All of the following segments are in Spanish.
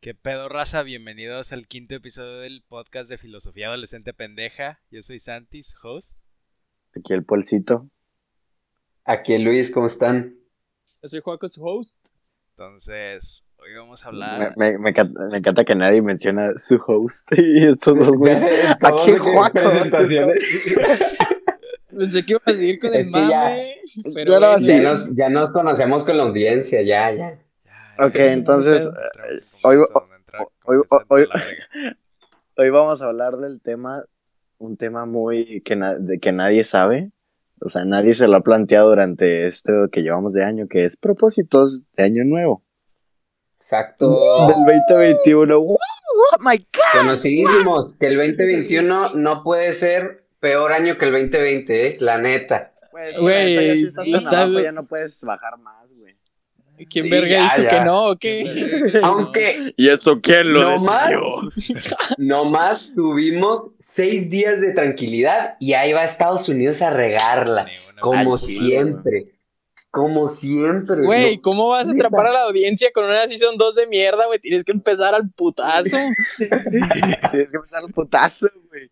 ¿Qué pedo, raza? Bienvenidos al quinto episodio del podcast de Filosofía Adolescente Pendeja. Yo soy Santis, host. Aquí el Polcito. Aquí el Luis, ¿cómo están? Yo soy Juaco, su host. Entonces, hoy vamos a hablar. Me, me, me encanta, me encanta que nadie menciona su host y estos dos güeyes. Aquí Juaco. Pensé que iba a seguir con el que ya- mame. pero ya lo bueno, así. Ya nos, ya nos conocemos con la audiencia, ya, ya. Ok, entonces, entramos hoy- hoy- hoy-. Hoy vamos a hablar del tema, un tema muy que, na- de que nadie sabe. O sea, nadie se lo ha planteado durante esto que llevamos de año, que es propósitos de año nuevo. Exacto. Del 2021. ¡Wow! ¡Oh, my God! Conocidísimos que el 2021 no puede ser peor año que el 2020, ¿eh? La neta. Pues, Güey, ya si estás tan está- abajo, ya no puedes bajar más. ¿Quién Sí, verga ya, dijo ya. que no o qué? Aunque ¿Y eso quién lo más, nomás tuvimos seis días de tranquilidad y ahí va Estados Unidos a regarla. Como Al siempre. Como siempre. Güey, No, ¿cómo vas a atrapar a la audiencia con una Season 2 de mierda, güey? Tienes que empezar al putazo. Tienes que empezar el putazo, güey.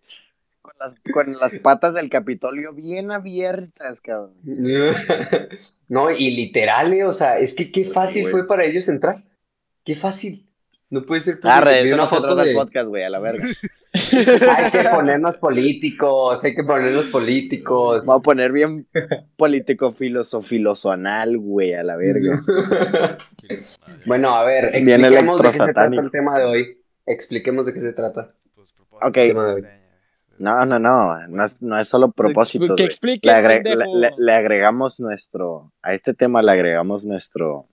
Con las, con las patas del Capitolio bien abiertas, cabrón. No, y literal, eh, o sea, es que qué Pues fácil fue para ellos entrar. Qué fácil. No puede ser. Arre, eso una no foto de... del podcast, güey, a la verga. Hay que ponernos políticos, hay que ponernos políticos. Voy a poner bien político filosofilosoanal, güey, a la verga. bueno, a ver, Bien expliquemos de qué se trata el tema de hoy. Expliquemos de qué se trata. Pues, Ok. No, no, no, no es, no es solo propósitos. Que explique, Le, agre- pendejo. le- le- le agregamos nuestro, a este tema le agregamos nuestro,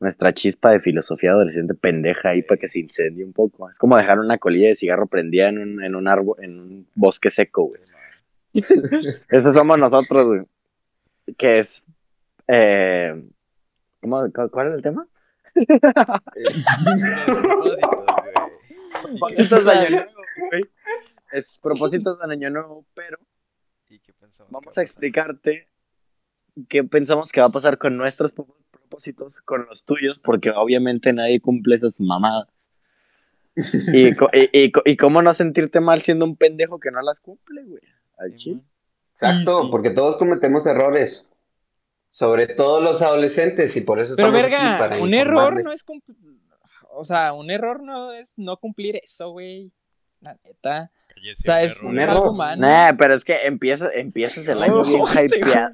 nuestra chispa de filosofía adolescente pendeja ahí para que se incendie un poco. Es como dejar una colilla de cigarro prendida en un, en un árbol, en un bosque seco, güey. Esos somos nosotros, güey. Que es, eh, ¿cómo, cu- ¿cuál es el tema? Propósitos, Es propósitos de año nuevo, pero ¿Y qué pensamos que vamos va a pasar? explicarte qué pensamos que va a pasar con nuestros pro- propósitos, con los tuyos, porque obviamente nadie cumple esas mamadas. Y, y, y cómo no sentirte mal siendo un pendejo que no las cumple, güey. Al chile. Simón. Exacto, porque todos cometemos errores. Sobre todo los adolescentes, y por eso Pero estamos aquí verga, para un error no es cumplir. O sea, un error no es no cumplir eso, güey. La neta. O sea, es un error. humano. Nah, pero es que empiezas, empiezas el año bien Oh, hypeado.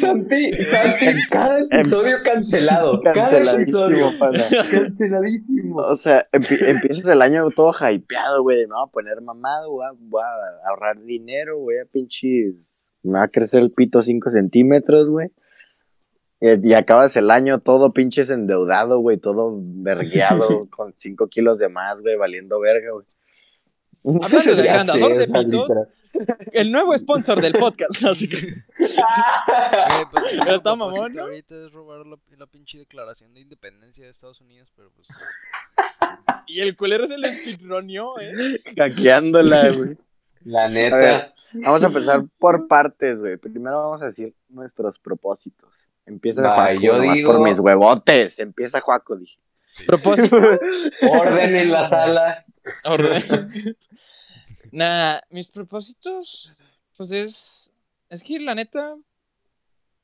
Santi, Santi, cada episodio cancelado. Cada episodio Canceladísimo, pana. canceladísimo. O sea, empi- empiezas el año todo hypeado, güey. Me voy a poner mamado, voy a, voy a ahorrar dinero, voy a pinches. Me va a crecer el pito 5 centímetros, güey. Y, acabas el año todo pinches endeudado, güey. Todo vergueado, con 5 kilos de más, güey, valiendo verga, güey. Hablando de Ya agrandador sé, de literal. el nuevo sponsor del podcast. Así que. Güey, pues, el Pero está mamón, ¿no? Ahorita es robar la, la pinche declaración de independencia de Estados Unidos, pero pues. Y el culero se le speedroneó, eh. Hackeándola, güey. La A ver. neta. Vamos a empezar por partes, güey. Primero vamos a decir nuestros propósitos. Empieza Va, Juaco, yo digo- por mis huevotes. Empieza Juaco, dije. Propósito. Orden en la sala. Orden. Nah, mis propósitos, pues es. Es que la neta.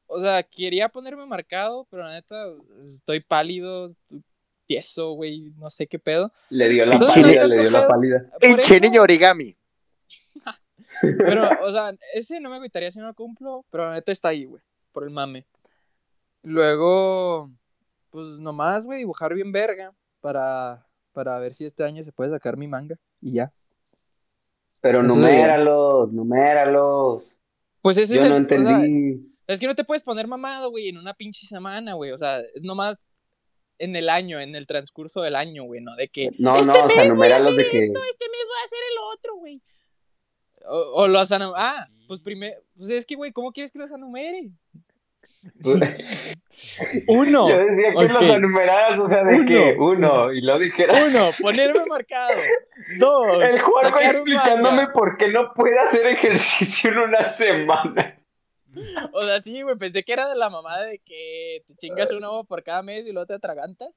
O sea, quería ponerme marcado, pero la neta, estoy pálido, tieso, güey, no sé qué pedo. Le dio la Entonces, pálida, le dio la pálida. Pinche niño origami. Pero, o sea, ese no me agüitaría si no lo cumplo, pero la neta está ahí, güey, por el mame. Luego, pues nomás, güey, dibujar bien verga para, para ver si este año se puede sacar mi manga y ya. Pero Eso numéralos, numéralos. Pues ese Yo es no el, o sea, entendí. es que no te puedes poner mamado, güey, en una pinche semana, güey. O sea, es nomás en el año, en el transcurso del año, güey, ¿no? De que No, este no, o sea, mes voy a numéralos de hacer que. esto, este mes voy a hacer el otro, güey. O, o los anum- Ah, pues primero. Pues es que, güey, ¿cómo quieres que los anumere? Uno. Yo decía que los enumeraras, o sea, de Uno. que uno, y lo dijera. Uno, ponerme marcado. Dos. El Juanjo explicándome manga. por qué no puede hacer ejercicio en una semana. O sea, sí, güey, pensé que era de la mamada de que te chingas un ovo por cada mes y luego te atragantas.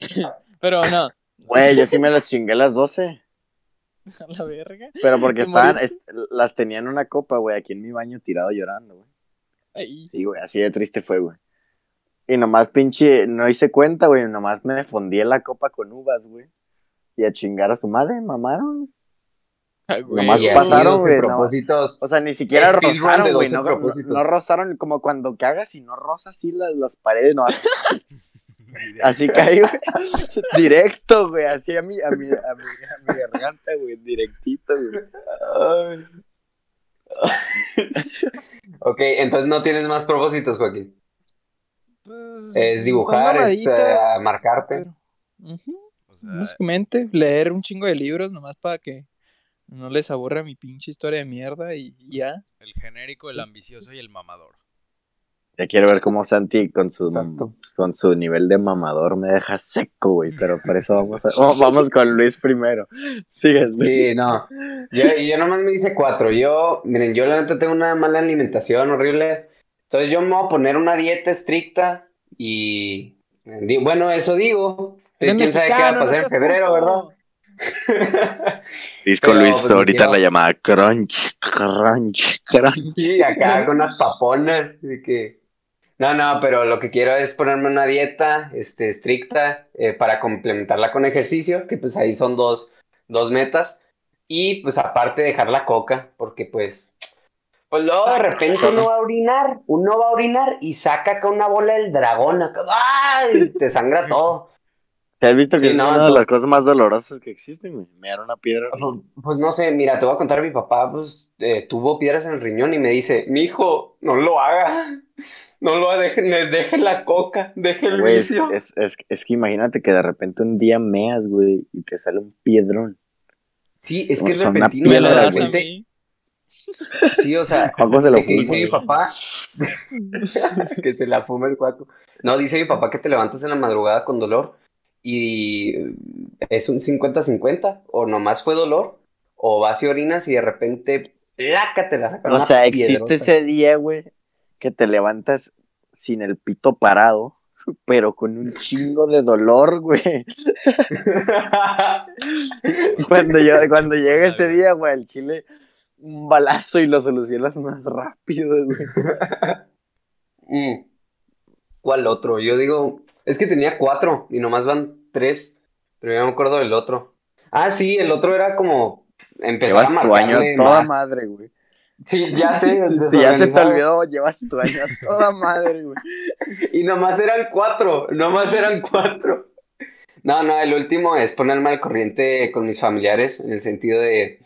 Pero no, Güey, yo sí me las chingué las 12. a la verga. Pero porque estaban, est- las tenía en una copa, güey, aquí en mi baño tirado llorando, güey. Ay, Sí, güey, así de triste fue, güey. Y nomás pinche, no hice cuenta, güey, nomás me fundí en la copa con uvas, güey. Y a chingar a su madre, mamaron. ay, güey. Nomás pasaron, 12 güey, no. propósitos. O sea, ni siquiera rozaron, güey. 12 No, no, no rozaron como cuando cagas y no rozas así las, las paredes, no. Así caí, güey. Directo, güey. Así a mi, a mi, a mi, a mi garganta, güey. Directito, güey. Ok, entonces no tienes más propósitos, Joaquín. Pues, Es dibujar, es eh, marcarte. pero- Ujú, O sea, Básicamente, leer un chingo de libros nomás para que no les aburra mi pinche historia de mierda y y ya. el genérico, el ambicioso y el mamador. Ya quiero ver cómo Santi con su, Exacto. con su nivel de mamador me deja seco, güey. Pero por eso vamos a, vamos, vamos con Luis primero. Sigues, Luis. Sí, no. Yo, yo nomás me hice cuatro. Yo, miren, yo la neta tengo una mala alimentación horrible. Entonces yo me voy a poner una dieta estricta y bueno, eso digo. ¿Quién sabe qué va a no pasar en febrero, puto. verdad? Pero, Luis pues, ahorita la llamada crunch, crunch, crunch. Sí, acá con unas paponas. de que... No, no, pero lo que quiero es ponerme una dieta este, estricta eh, para complementarla con ejercicio, que pues ahí son dos, dos metas. Y pues aparte dejar la coca, porque pues, pues luego de repente uno va a orinar, uno va a orinar y saca acá una bola del dragón, acá, ¡ay! Te sangra todo. ¿Te has visto que Sí, es no, una de las cosas más dolorosas que existen, güey? Me era una piedra. Pues, pues no sé, mira, te voy a contar, mi papá pues eh, tuvo piedras en el riñón y me dice, mi hijo, no lo haga, no lo haga, deje, deje la coca, deje el Güey, es, vicio. es, es, es que imagínate que de repente un día meas, güey, y te sale un piedrón. Sí, es que es repentino, Me de lo piedra, a repente, sí, o sea, Juanjo se lo de que dice fuma, mi papá que se la fuma el cuaco. No, dice mi papá que te levantas en la madrugada con dolor y es un 50-50, o nomás fue dolor, o vas y orinas y de repente, ¡placa! te la sacan O sea, existe piedrota. ese día, güey, que te levantas sin el pito parado, pero con un chingo de dolor, güey. Cuando, yo, cuando llega ese día, güey, el chile, un balazo y lo solucionas más rápido, güey. Mm. ¿Cuál otro? Yo digo, es que tenía cuatro y nomás van tres, pero ya no me acuerdo del otro. Ah, sí, el otro era como empezar a Llevas tu año toda más. madre, güey. Sí, ya sé, Si ya se te olvidó, llevas tu año a toda madre, güey. Y nomás eran cuatro, nomás eran cuatro. No, no, el último es ponerme al corriente con mis familiares, en el sentido de,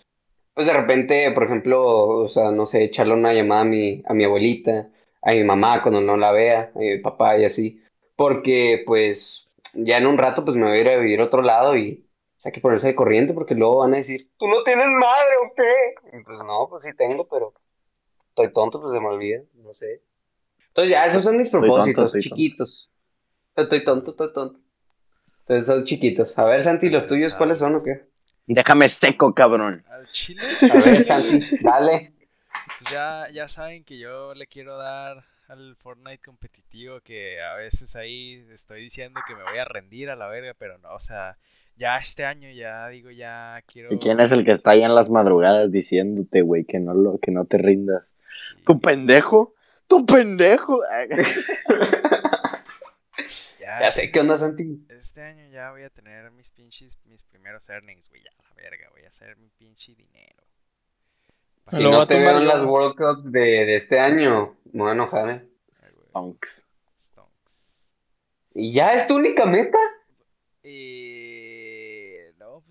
pues de repente, por ejemplo, o sea, no sé, echarle una llamada a mi, a mi abuelita, a mi mamá cuando no la vea, a mi papá y así, porque pues ya en un rato pues me voy a ir a vivir a otro lado y sea, hay que ponerse de corriente porque luego van a decir, ¿tú no tienes madre o qué? Y pues no, pues sí tengo, pero estoy tonto, pues se me olvida, no sé. Entonces ya, esos son mis propósitos, estoy tonto. chiquitos. Estoy tonto, estoy tonto. Entonces son chiquitos. A ver, Santi, ¿los tuyos cuáles son o qué? Déjame seco, cabrón. Al chile, A ver, Santi, dale. pues ya, ya saben que yo le quiero dar al Fortnite competitivo que a veces ahí estoy diciendo que me voy a rendir a la verga, pero no, o sea, ya este año ya digo, ya quiero... ¿Y quién es el que está ahí en las madrugadas diciéndote, güey, que no, lo, que no te rindas? Sí, ¿Tu pendejo? ¡Tu pendejo! ya, Ya sé qué onda, Santi. Este año ya voy a tener mis pinches, mis primeros earnings, güey, ya la verga, voy a hacer mi pinche dinero. Si no te veo en las World Cups de, de este año, me voy a enojar, ¿eh? Stonks. stonks. ¿Y ya es tu única meta? Eh,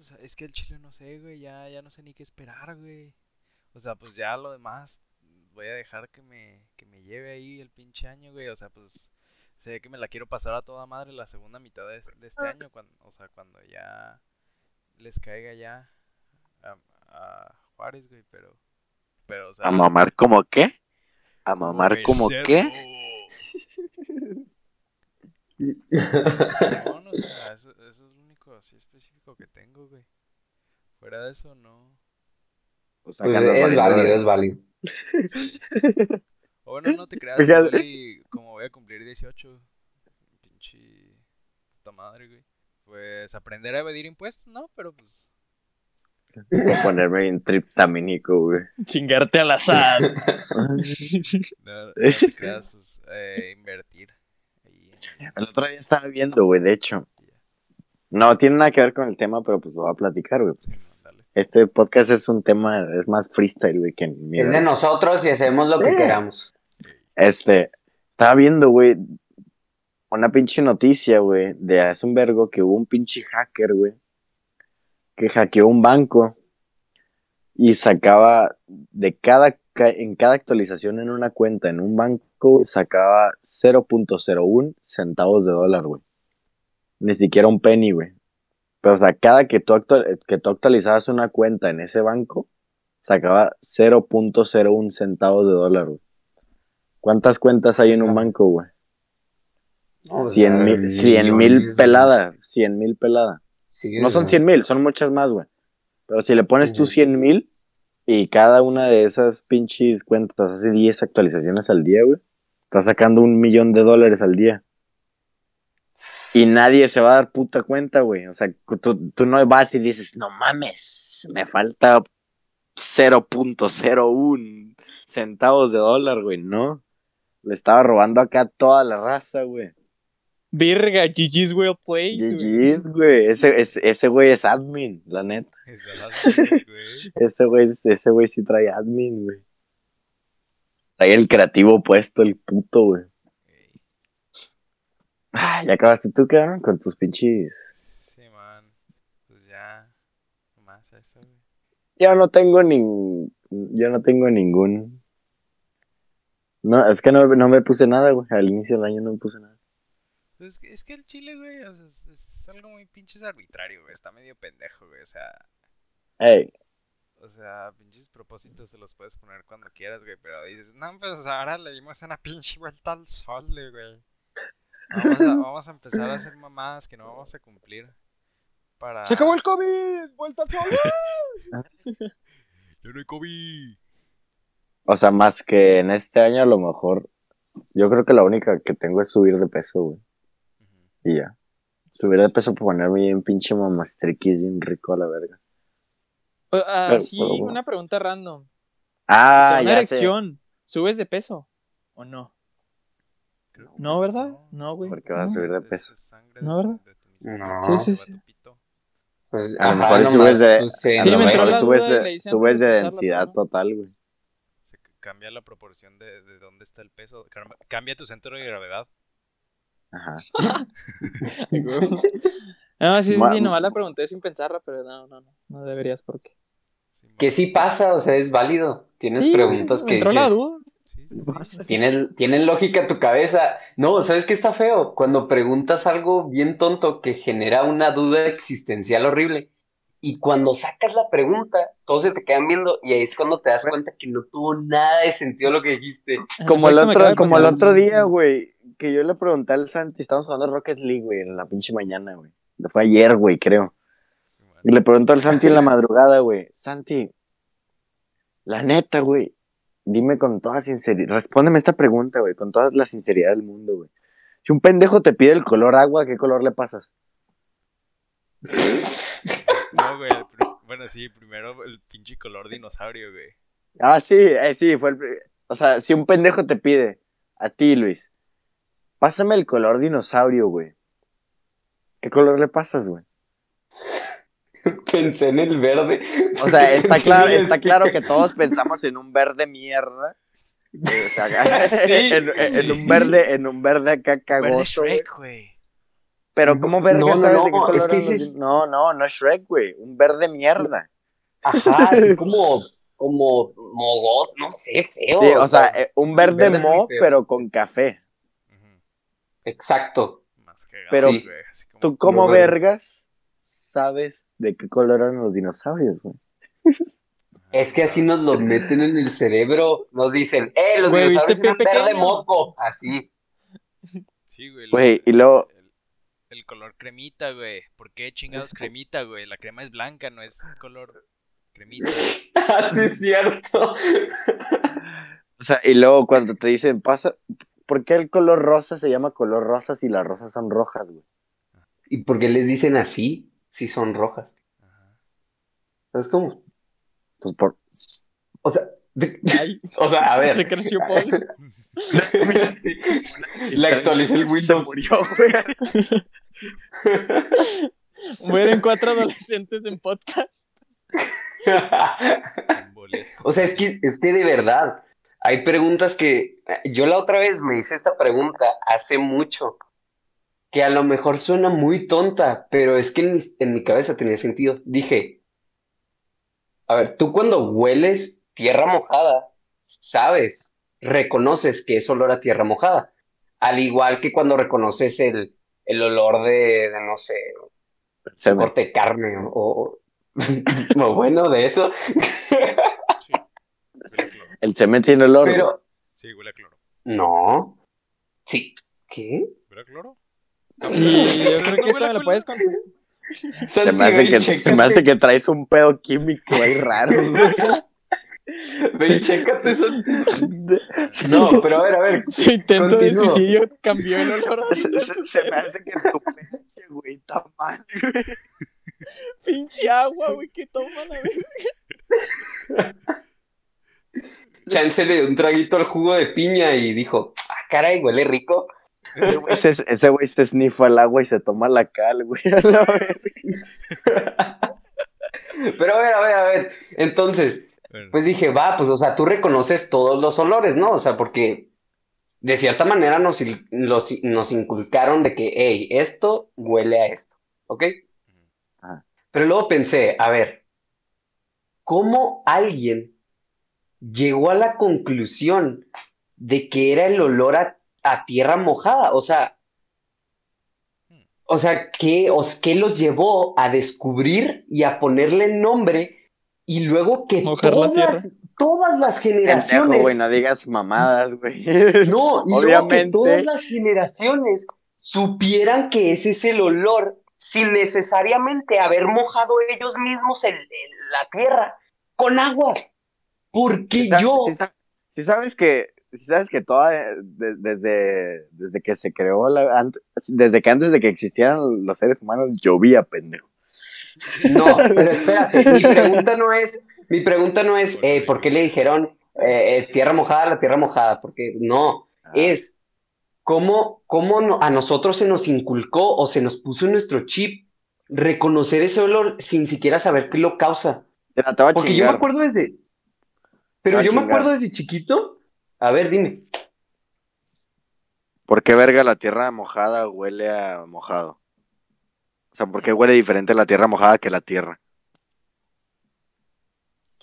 pues es que el chile no sé, güey, ya, ya no sé ni qué esperar, güey. O sea, pues ya lo demás voy a dejar que me, que me lleve ahí el pinche año, güey. O sea, pues sé que me la quiero pasar a toda madre la segunda mitad de, de este año, cuando, o sea, cuando ya les caiga ya a, a Juárez, güey, pero, pero, o sea, ¿A mamar como qué? ¿A mamar como qué? No, no, o sea, eso, eso es lo único así específico que tengo, güey. Fuera de eso, no. Pues Pues es válido, es válido. O bueno, no te creas, como voy a cumplir 18, pinche puta madre, güey. Pues aprender a evadir impuestos, ¿no? Pero pues... Voy a ponerme bien triptamínico, güey. Chingarte al azar. No, no te creas, pues eh, invertir. En- El otro día estaba viendo, güey, de hecho. No tiene nada que ver con el tema, pero pues lo voy a platicar, güey. dale. Este podcast es un tema, es más freestyle, güey, que en mi Es de nosotros y hacemos lo que queramos. Este, estaba viendo, güey, una pinche noticia, güey, de hace un vergo que hubo un pinche hacker, güey, que hackeó un banco y sacaba de cada, ca- en cada actualización en una cuenta en un banco, sacaba 0.01 centavos de dólar, güey. Ni siquiera un penny, güey. Pero, o sea, cada que tú, actua- que tú actualizabas una cuenta en ese banco, sacaba 0.01 centavos de dólar, güey. ¿Cuántas cuentas hay en un banco, güey? No, o 100 sea, mil, 100 mil pelada, 100 mil pelada. Sí, No son o sea, 100 mil, son muchas más, güey. Pero si le pones tú Ujú. 100 mil y cada una de esas pinches cuentas hace 10 actualizaciones al día, güey, estás sacando un millón de dólares al día. Y nadie se va a dar puta cuenta, güey. O sea, tú, tú no vas y dices, no mames, me falta 0.01 centavos de dólar, güey. No. Le estaba robando acá a toda la raza, güey. Virga, GG's well played. güey. GG's, güey. Ese, ese, ese güey es admin, la neta. Es güey. Ese güey, ese güey sí trae admin, güey. Trae el creativo puesto, el puto, güey. Ah, ya acabaste tú, cabrón, con tus pinches. Sí, man. Pues ya. Más eso, güey. Yo no tengo nin... Yo no tengo ningún. No, es que no, no me puse nada, güey. Al inicio del año no me puse nada. Pues es que, es que el chile, güey, o sea, es, es algo muy pinches arbitrario, güey. Está medio pendejo, güey. O sea, Ey, o sea, pinches propósitos te los puedes poner cuando quieras, güey. Pero dices, no, pues ahora le dimos una pinche vuelta al sol, güey. Vamos a, vamos a empezar a hacer mamadas que no vamos a cumplir. Para... Se acabó el COVID. Vuelta al sol. Yo no hay COVID. o sea, más que en este año a lo mejor. Yo creo que la única que tengo es subir de peso, güey. Y ya. Subir de peso para ponerme bien pinche mamastriquis, bien rico a la verga. Pero- sí, pero- una pregunta random. Ah, una ya sé. erección, ¿subes de peso o no? No, ¿verdad? No, güey. Porque vas a no. subir de Es- peso. No, ¿verdad? No. Sí, sí, sí. Pues, A lo ajá, subes de, pues, se a lo mejor la subes de, subes de la densidad total, güey. Se cambia la proporción de, de dónde está el peso. Cam- Cambia tu centro de gravedad. Ajá. No, sí, sí, sí, nomás la pregunté sin pensarla, pero no, no, no, no deberías porque. Que sí pasa, o sea, es válido. Tienes Sí, preguntas me que entró la dices, duda. Tienes, tienes lógica tu cabeza. No, ¿sabes qué está feo? Cuando preguntas algo bien tonto que genera una duda existencial horrible. Y cuando sacas la pregunta, todos se te quedan viendo y ahí es cuando te das cuenta que no tuvo nada de sentido lo que dijiste. Como el otro, como el otro día, güey, que yo le pregunté al Santi, estábamos jugando Rocket League, güey, en la pinche mañana, güey. Fue ayer, güey, creo. Y le preguntó al Santi en la madrugada, güey, Santi, la neta, güey, dime con toda sinceridad, respóndeme esta pregunta, güey, con toda la sinceridad del mundo, güey. Si un pendejo te pide el color agua, ¿qué color le pasas? No, güey. Bueno, sí, primero el pinche color dinosaurio, güey. Ah, sí, eh, sí, fue el... O sea, si un pendejo te pide, a ti, Luis, pásame el color dinosaurio, güey. ¿Qué color le pasas, güey? Pensé en el verde. O sea, está claro, es está claro que todos pensamos en un verde mierda. O sea, Sí. en, en un verde, en un verde acá cagoso. Shrek, güey. Pero ¿cómo verga No, no, sabes no, de qué color es que No, no, no es Shrek, güey. Un verde mierda. Ajá, así como, como mogos, no sé, feo. Sí, o sea, eh, un verde verde mo, pero con café. Exacto. Pero ¿Tú cómo vergas sabes de qué color eran los dinosaurios, güey? Es que así nos lo meten en el cerebro. Nos dicen, eh, los Güey, dinosaurios ¿viste eran verde moco. Así. Sí, güey. y luego, El, el color cremita, güey. ¿Por qué chingados cremita, güey? La crema es blanca, no es color cremita. Así es cierto. O sea, y luego cuando te dicen, pasa, ¿por qué el color rosa se llama color rosa si las rosas son rojas, güey? ¿Y por qué les dicen así si son rojas? Ajá. ¿Sabes cómo? Pues por... O sea, de- Ay, O sea, a ver. Se creció Paul. Sí. Le actualicé el Se Windows. murió, güey. Mueren cuatro adolescentes en podcast. O sea, es que, es que de verdad, hay preguntas que yo la otra vez me hice esta pregunta hace mucho, que a lo mejor suena muy tonta, pero es que en mi, en mi cabeza tenía sentido. Dije, a ver, tú cuando hueles tierra mojada, sabes, reconoces que es olor a tierra mojada, al igual que cuando reconoces el, el olor de, de, no sé, Se corte de carne o, o- o bueno, de eso. Sí. El cemento tiene olor. Pero, Sí, huele a cloro. No. Sí. ¿Qué? ¿Huele a cloro? Y yo creo ¿No que esto me lo puedes contestar. se, me hace que, se me hace que traes un pedo químico ahí raro, güey. Ven, chécate eso. No, pero a ver, a ver. Su intento de suicidio cambió el olor Se, se- se me hace que tu pinche güey está mal, güey. pinche agua, güey, que toma la verga. Chance le dio un traguito al jugo de piña y dijo, ah, caray, huele rico. Ese güey se, ese güey se snifa el agua y se toma la cal, güey. a la verga. Pero a ver, a ver, a ver. Entonces, Bueno, pues dije, va, pues, o sea, tú reconoces todos los olores, ¿no? O sea, porque de cierta manera nos, los- nos inculcaron de que, hey, esto huele a esto, ¿ok? Ajá. Pero luego pensé, a ver, ¿cómo alguien llegó a la conclusión de que era el olor a, a tierra mojada? O sea, o sea, ¿qué, os, ¿qué los llevó a descubrir y a ponerle nombre y luego que Mojar la todas, todas las Pendejo, generaciones, güey, no digas mamadas, güey. no, y luego que Obviamente. todas las generaciones supieran que ese es el olor sin necesariamente haber mojado ellos mismos el- el- la tierra con agua? Porque yo, si sabes que, si sabes que toda, de- desde, desde que se creó, la, ant- desde que antes de que existieran los seres humanos, llovía, pendejo. no, pero espérate, mi pregunta no es, mi pregunta no es, eh, ¿por qué le dijeron eh, eh, tierra mojada a la tierra mojada? Porque no, Ah, es cómo, cómo a nosotros se nos inculcó o se nos puso en nuestro chip reconocer ese olor sin siquiera saber qué lo causa. Te Porque yo me acuerdo desde. Pero yo me acuerdo desde chiquito. A ver, dime. ¿Por qué verga la tierra mojada huele a mojado? O sea, ¿por qué huele diferente la tierra mojada que la tierra?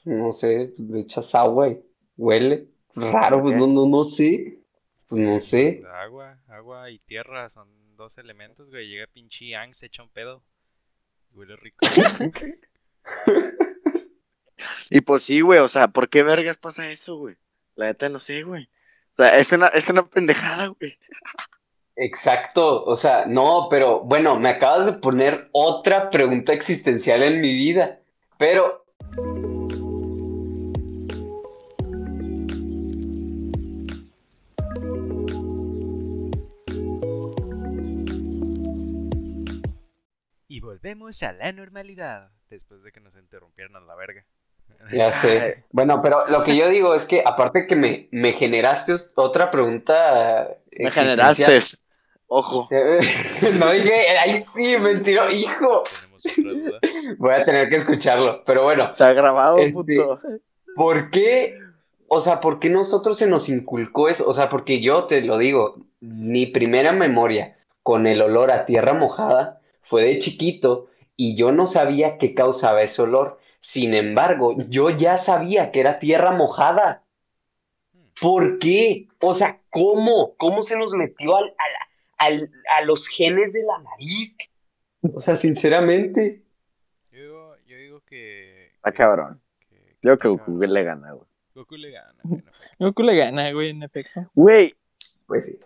No sé, pues, le echas agua y huele. Raro, pues no, no, no sé. Pues no sé. Agua, agua y tierra son dos elementos, güey. Llega pinche Yang, se echa un pedo. Huele rico. Y pues sí, güey, o sea, ¿por qué vergas pasa eso, güey? La neta no sé, güey. O sea, es una, es una pendejada, güey. Exacto. O sea, no, pero bueno, me acabas de poner otra pregunta existencial en mi vida. Pero. y volvemos a la normalidad. Después de que nos interrumpieran a la verga. Ya sé. Bueno, pero lo que yo digo es que aparte que me, me generaste otra pregunta. Me generaste. Ojo. No dije, ahí sí, mentiro, hijo. Voy a tener que escucharlo. Pero bueno, Está grabado, Este- puto. ¿por qué? O sea, ¿por qué nosotros se nos inculcó eso? O sea, porque yo te lo digo, mi primera memoria con el olor a tierra mojada fue de chiquito y yo no sabía qué causaba ese olor. Sin embargo, yo ya sabía que era tierra mojada. ¿Por qué? O sea, ¿cómo? ¿Cómo se nos metió al, al- al- a los genes de la nariz? O sea, sinceramente. Yo digo, yo digo que. Está que- cabrón. que- Yo creo que Goku le gana, güey. Goku le gana, güey. Goku le gana, güey, en efecto. Güey, Pues sí.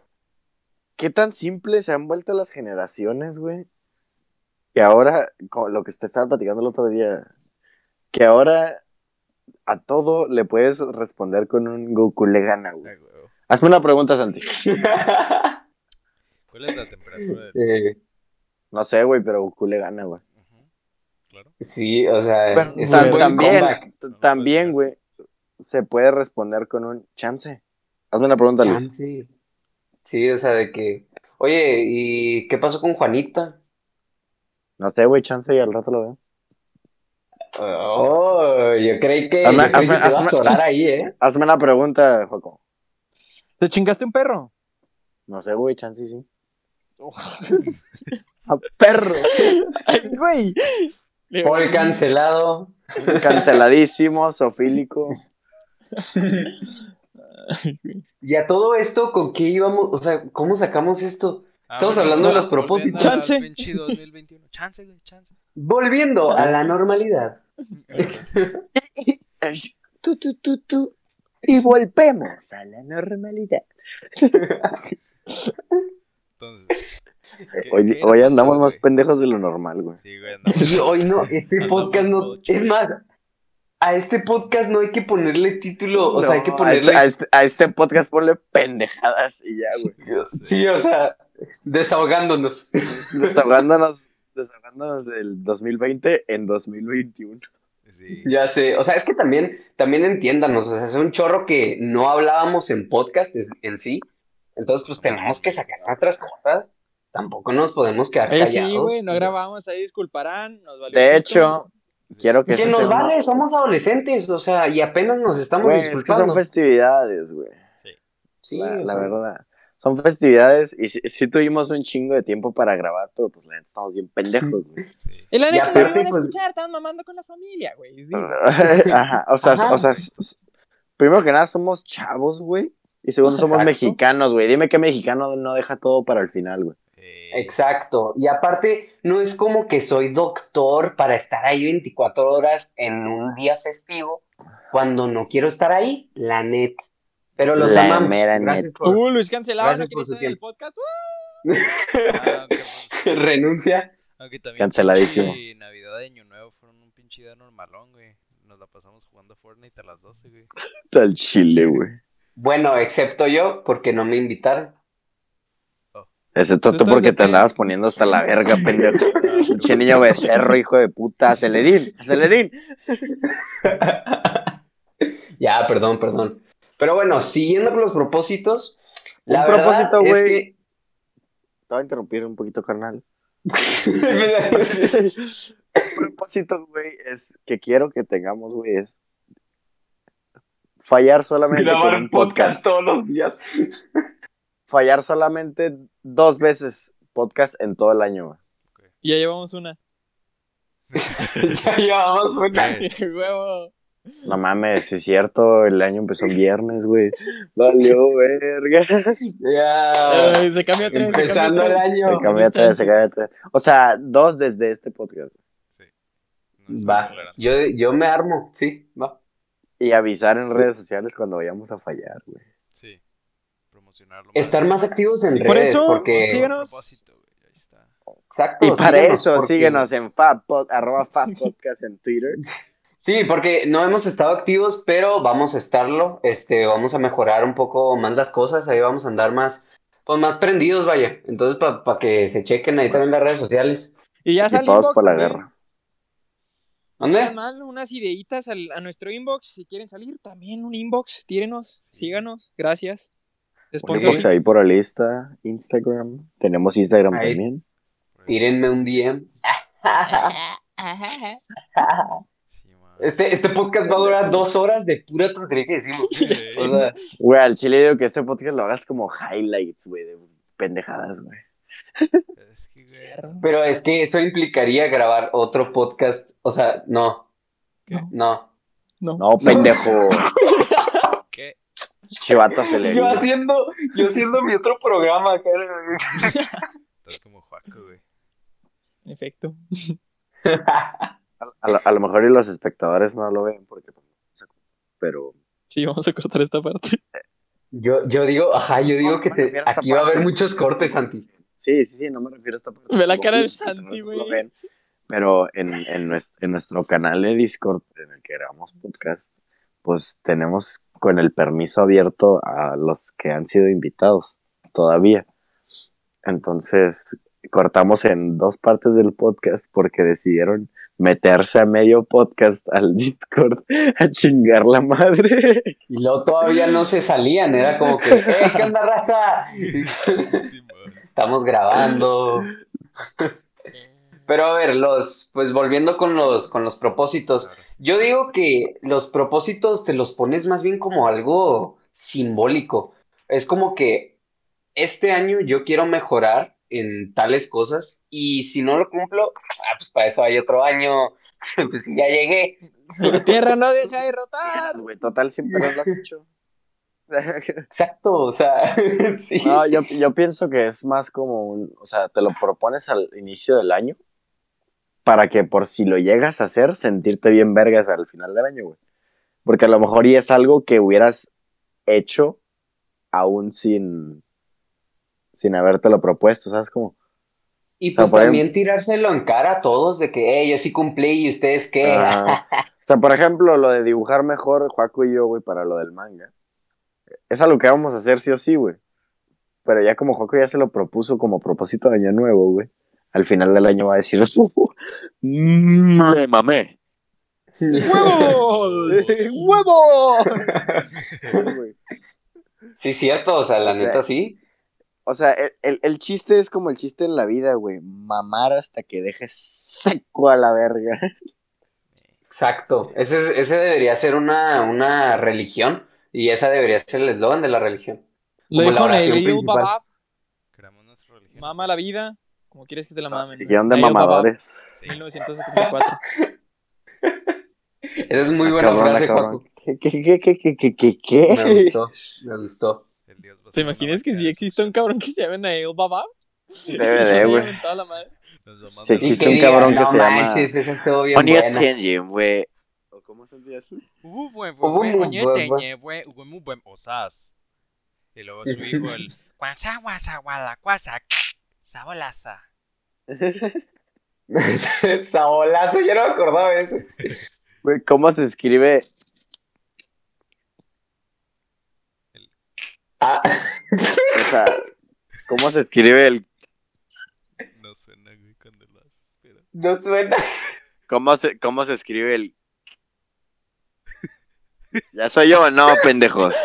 ¿qué tan simples se han vuelto las generaciones, güey? Que ahora, como lo que te estaba platicando el otro día, que ahora a todo le puedes responder con un Goku le gana, Ay, güey. Hazme una pregunta, Santi. ¿Cuál es la temperatura del Eh, No sé, güey, pero Goku le gana, güey. Claro. sí, o sea, Pero es también, también, güey, se puede responder con un chance. Hazme una pregunta, Luis. Chance. Sí, o sea, de que, oye, ¿y qué pasó con Juanita? No sé, güey, chance y al rato lo veo. Oh, yo creí que, Hazme- yo creí que hazme- te iba a hazme- atorar ahí, ¿eh? Hazme una pregunta, Joco. ¿Te chingaste un perro? No sé, güey, chance sí. A perro. Ay, güey. Paul cancelado. Canceladísimo, sofílico. Y a todo esto, ¿con qué íbamos? O sea, ¿cómo sacamos esto? Estamos hablando de los propósitos. Chance. pinche 2021. Chance, güey, chance. Volviendo a la normalidad. Tu, tu, tu, tu. Y volvemos a la normalidad. Entonces. ¿qué- Hoy, qué hoy andamos más güey? pendejos de lo normal, güey. Sí, güey, andamos. Sí, hoy no, este Andamos podcast no. Es más, a este podcast no hay que ponerle título, o sea, hay que ponerle. A este, a este- a este podcast ponle pendejadas y ya, güey. Sí, o sea, desahogándonos. Desahogándonos, desahogándonos del 2020 en 2021. Sí. Ya sé, o sea, es que también, también entiéndanos, o sea, es un chorro que no hablábamos en podcast en sí, entonces pues tenemos que sacar nuestras cosas, tampoco nos podemos quedar Eh, callados. sí, güey, no grabamos, ahí disculparán. Nos valió De hecho, quiero que Que nos sea vale, somos adolescentes, o sea, y apenas nos estamos Güey, es que disculpando. son festividades, güey. Sí, la, o la sea, verdad. Son festividades y sí, sí tuvimos un chingo de tiempo para grabar, pero pues la neta estamos bien pendejos, güey. Sí. Y la neta, no me iban a pues- escuchar, estaban mamando con la familia, güey. Sí. Ajá, o sea, Ajá. o sea, primero que nada somos chavos, güey. Y segundo somos mexicanos, güey. Dime qué mexicano no deja todo para el final, güey. Exacto, y aparte, no es como que soy doctor para estar ahí 24 horas en un día festivo cuando no quiero estar ahí, la neta. Pero los La amamos. mera Gracias por Uh, Luis cancelado, Gracias no por su en el tiempo. podcast. Uh. ah, aunque, pues, renuncia. aunque también. Canceladísimo. pinche Navidad de Año Nuevo fueron un pinche día normalón, güey. Nos la pasamos jugando Fortnite a las 12, güey. Tal chile, güey. Bueno, excepto yo, porque no me invitaron. Excepto ¿Tú porque te qué? andabas poniendo hasta la verga, pendejo. Pinche niño becerro, hijo de puta. Acelerín, acelerín. ya, perdón, perdón. Pero bueno, siguiendo con los propósitos. Un La verdad propósito, es güey. que- Te voy a interrumpir un poquito, carnal. Un propósito, güey, es que quiero que tengamos, güey, es fallar solamente con Grabar un podcast todos los días. Fallar solamente dos veces podcast en todo el año, güey. Y ya llevamos una. ya llevamos una. Huevo. No mames, sí es cierto, el año empezó en viernes, güey. Valió verga. Ya. Se cambia tres. Empezando el año. Se cambia tres, se cambia tres. O sea, dos desde este podcast. No Va, yo, yo me armo, sí, va. Y avisar en redes sociales cuando vayamos a fallar, güey. Sí. Promocionarlo. Estar más activos en Sí, redes, por eso, porque... síganos. Propósito, güey. Ahí está. Exacto, Y para síganos, eso, porque- síguenos en fabpod, arroba fabpodcast en Twitter. Sí, porque no hemos estado activos, pero vamos a estarlo. Este, vamos a mejorar un poco más las cosas, ahí vamos a andar más, pues más prendidos, vaya. Entonces, para que se chequen ahí también las redes sociales. Y ya inbox por la guerra. ¿Dónde? Nada más unas ideitas al- a nuestro inbox. Si quieren salir, también un inbox. Tírenos, síganos. Gracias. Inbox ahí por la lista, Instagram. Tenemos Instagram Ahí. también. Tírenme un DM. Este, este podcast va a durar dos horas de pura tontería que decimos. Sí. O sea, Güey, al chile digo que este podcast lo hagas como highlights, güey, de pendejadas, güey. Es que, güey. pero es que eso implicaría grabar otro podcast. O sea, no. ¿Qué? No. No. No, pendejo. ¿Qué? Chivato acelerado. Yo haciendo, yo haciendo mi otro programa, cara. Estás como Juaco, güey. En efecto. A, lo- a lo mejor y los espectadores no lo ven porque pues, pero Sí, vamos a cortar esta parte. Yo, yo digo, ajá, yo digo No, que te, aquí va a haber muchos cortes, Santi. sí, sí, sí, no me refiero a esta parte. Ve la cara del Santi, no güey. lo ven, Pero en, en, nuestro, en nuestro canal de Discord, en el que grabamos podcast, pues tenemos con el permiso abierto a los que han sido invitados todavía. Entonces, cortamos en dos partes del podcast porque decidieron meterse a medio podcast al Discord a chingar la madre. Y luego todavía no se salían, era como que, ¡eh, qué onda, raza! Estamos grabando. Pero a ver, los, pues volviendo con los, con los propósitos. Yo digo que los propósitos te los pones más bien como algo simbólico. Es como que este año yo quiero mejorar en tales cosas y si no lo cumplo, ah, pues para eso hay otro año. Pues si ya llegué. La tierra no deja de rotar. Güey, total, siempre lo has hecho. Exacto, o sea, sí. No, yo, yo pienso que es más como un, o sea, te lo propones al inicio del año para que por si lo llegas a hacer, sentirte bien vergas al final del año, güey. Porque a lo mejor y es algo que hubieras hecho aún sin, sin habértelo propuesto, ¿sabes cómo? Y sea, pues también tirárselo en cara a todos de que, hey, yo sí cumplí y ustedes qué. Ajá. O sea, por ejemplo, lo de dibujar mejor, Juaco y yo, güey, para lo del manga. Es algo que vamos a hacer sí o sí, güey. Pero ya como Juaco ya se lo propuso como propósito de año nuevo, güey. Al final del año va a decir, "Mm, me mamé. ¡Huevos! ¡Huevos! Sí, cierto, o sea, la O sea, neta sí. O sea, el, el- el chiste es como el chiste en la vida, güey. Mamar hasta que dejes seco a la verga. Exacto. Ese, es- ese debería ser una, una religión y esa debería ser el eslogan de la religión. Lo Como la dijo oración Neil principal. Babab. Creamos nuestra religión. Mama la vida. Como quieres que te la mamen. Guión de mamadores. 1974. Esa es muy buena Cabrón, frase. ¿Qué, qué, qué, qué, qué, qué, qué, qué? Me gustó, me gustó. El Dios ¿Te imaginas que vaca. sí existe un cabrón que se llame Neil Babab? Debe de, güey. Y existe un cabrón que se llama. Tianjin, güey. ¿O ¿Cómo se llama eso? Ubu buen muy buen, osas. Y luego su hijo el cuanza guasa guala cuasa sabolaza. Sabolazo, yo no me acordaba de eso. Güey, ¿cómo se escribe? Ah, O sea, ¿cómo se escribe el. No suena güey cuando lo haces, pero no suena. ¿Cómo se, cómo se escribe el. ¿Ya soy yo o no, pendejos?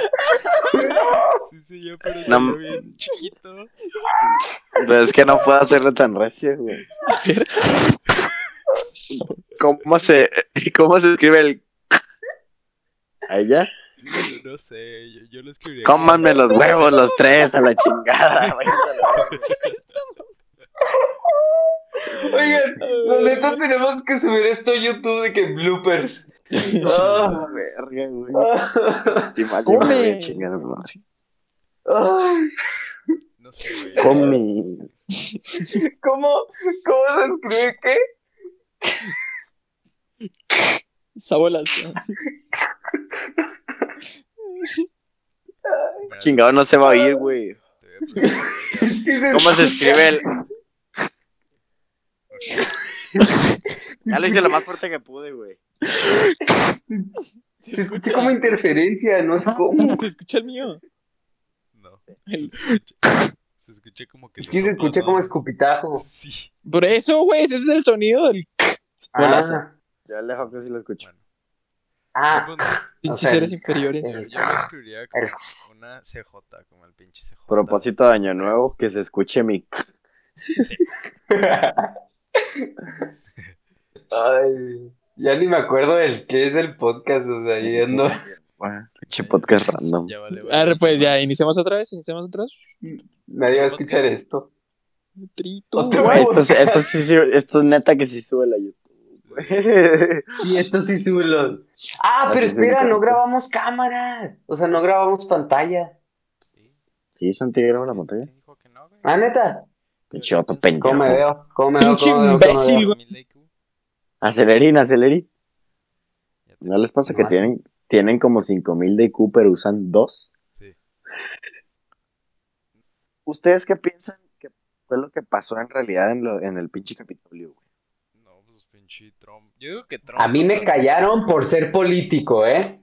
sí sí yo pero No. bien chiquito. Pero es que no puedo hacerlo tan recio, güey. ¿Cómo se, ¿Cómo se escribe el. ¿A No sé, yo, yo lo escribiría. Cómanme los huevos, los tres, a la chingada. güey. Oigan, la neta tenemos que subir esto a YouTube de que bloopers. Ah, Verga, güey. Come. madre. No sé, güey. Comis. ¿Cómo, ¿Cómo se escribe qué? Sabolas. Chingado no se va a oír, güey. te voy a preguntar, güey, Es que se ¿Cómo se escucha- escribe el.? ya. Lo hice lo más fuerte que pude, güey. Se escucha como interferencia, no sé cómo. Se escucha el mío. No. El- Se escucha, como que Es que se escucha como escupitajo. Sí. Por eso, güey, ese es el sonido del. Ah, Ya le sí lo escucho. Bueno. Ah, pues, Pinches sea, seres inferiores. el- yo lo escribiría como el- una CJ, como el pinche CJ. Propósito de año nuevo, que se escuche mi. Sí. Ay, ya ni me acuerdo del qué es el podcast, o sea, no. Bueno, Pinche podcast random. Ya vale, A ver, pues ya, iniciamos otra vez, iniciamos otra vez. Nadie va a escuchar esto. Trito. Esto es neta que sí sube la YouTube, Sí, esto sí sube los. Ah, pero espera, no conectas. grabamos cámara. O sea, no grabamos pantalla. Sí. Sí, Santi graba la pantalla. ¿Quién dijo que no, güey? Ah, neta. Pinche otro pendejo. ¿Cómo me veo? ¿Cómo me veo? Pinche ¿Cómo me veo? ¿Cómo me imbécil, veo? güey. Acelerín, acelerín. ¿No les pasa que Más. tienen, tienen como 5000 de IQ, pero usan dos? Sí. ¿Ustedes qué piensan que fue lo que pasó en realidad en, lo, en el pinche Capitolio, güey? No, pinche Trump. Yo digo que Trump. A mí me callaron por ser político, ¿eh?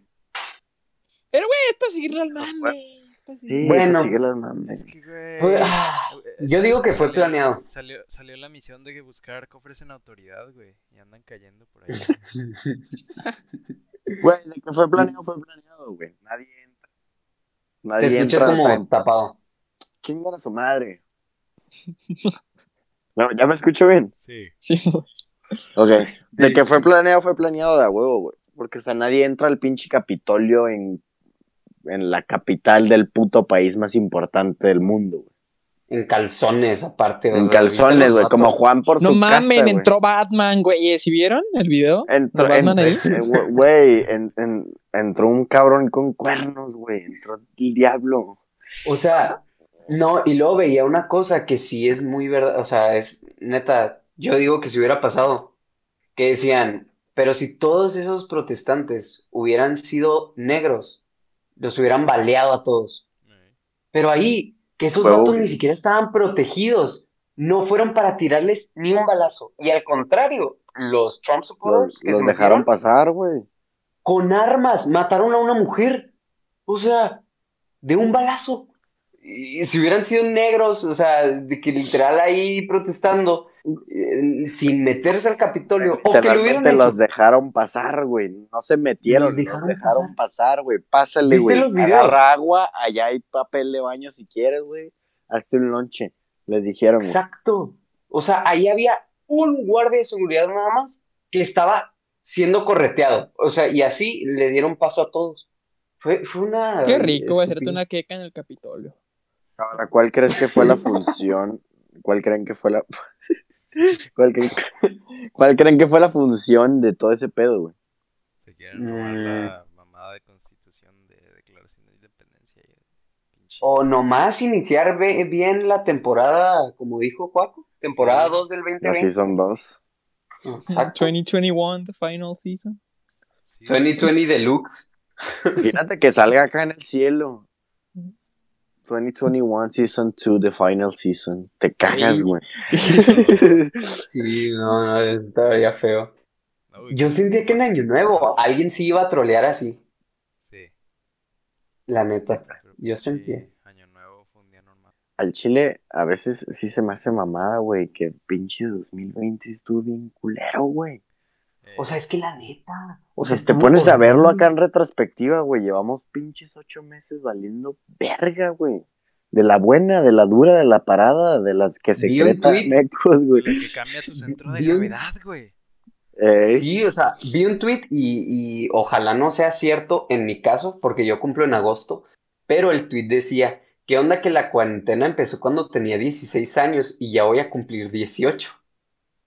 Pero, güey, es para seguirle al mame. es pa' seguirle. Sí, Bueno. mame. Es que, güey. Fue- ah, yo digo que fue salió- planeado. Salió, salió la misión de que buscar cofres en autoridad, güey. Y andan cayendo por ahí. Güey, de que fue planeado, fue planeado, güey. Nadie entra. Te Nadie escuchas entra. como tan- tapado. Chingan a su madre. No, ¿Ya me escucho bien? Sí. Sí, Ok. De que fue planeado, fue planeado de a huevo, güey. Porque, o sea, nadie entra al pinche Capitolio en, en la capital del puto país más importante del mundo, güey. En calzones, aparte. En calzones, ¿viste los güey. Como? Juan por No su casa, mamen, güey. entró Batman, güey. ¿Sí vieron el video? Entró, ¿De Batman en- ahí? eh, güey, Güey, en- en- entró un cabrón con cuernos, güey. Entró el diablo. O sea, no, y luego veía una cosa que sí es muy verdad, o sea, es neta, yo digo que si hubiera pasado, que decían, pero si todos esos protestantes hubieran sido negros, los hubieran baleado a todos. Pero ahí, que esos Huevo, vatos güey. ni siquiera estaban protegidos, no fueron para tirarles ni un balazo. Y al contrario, los Trump supporters Los, que los se dejaron metieron pasar, güey. con armas, mataron a una mujer. O sea, de un balazo. Y si hubieran sido negros, o sea, de que literal ahí protestando, eh, sin meterse al Capitolio, o que lo hubieran Literalmente hecho. los dejaron pasar, güey. No se metieron, Los los dejaron dejaron, pasar, güey. Pásale, ¿Viste güey. los videos? Agarra agua, allá hay papel de baño si quieres, güey. Hazte un lonche. Les dijeron. Exacto. O sea, ahí había un guardia de seguridad nada más que estaba siendo correteado. O sea, y así le dieron paso a todos. Fue, fue una. Qué rico, güey, hacerte estupidez. una queca en el Capitolio. Ahora, ¿cuál crees que fue la función? ¿Cuál creen que fue la... ¿Cuál creen, cuál creen que fue la función de todo ese pedo, güey? Se quieren robar Mm. la mamada de constitución de declaración de independencia. y pinche- O nomás iniciar bien la temporada, como dijo Cuaco, temporada Sí. 2 del 2020. Así son dos. Exacto. 2021, the final season. Sí, 2020 Deluxe. Imagínate que salga acá en el cielo. 2021 Season 2, the final season. Te cagas, Ey. güey. Sí, no, no, estaría feo. Yo sentía que en Año Nuevo alguien sí iba a trolear así, Sí. la neta. Yo sentía. Año nuevo fue un día normal. Al chile, a veces sí se me hace mamada, güey, que pinche 2020 estuvo bien culero, güey. Eh, O sea, es que la neta. O sea, si te pones a verlo acá en retrospectiva, güey, llevamos pinches ocho meses valiendo verga, güey. De la buena, de la dura, de la parada, de las que Vi un secretan tuit. mecos, de güey. la que cambia tu centro de gravedad, güey. Ey, Sí, o sea, vi un tweet y, y ojalá no sea cierto en mi caso, porque yo cumplo en agosto, pero el tweet decía, ¿qué onda que la cuarentena empezó cuando tenía 16 años y ya voy a cumplir 18?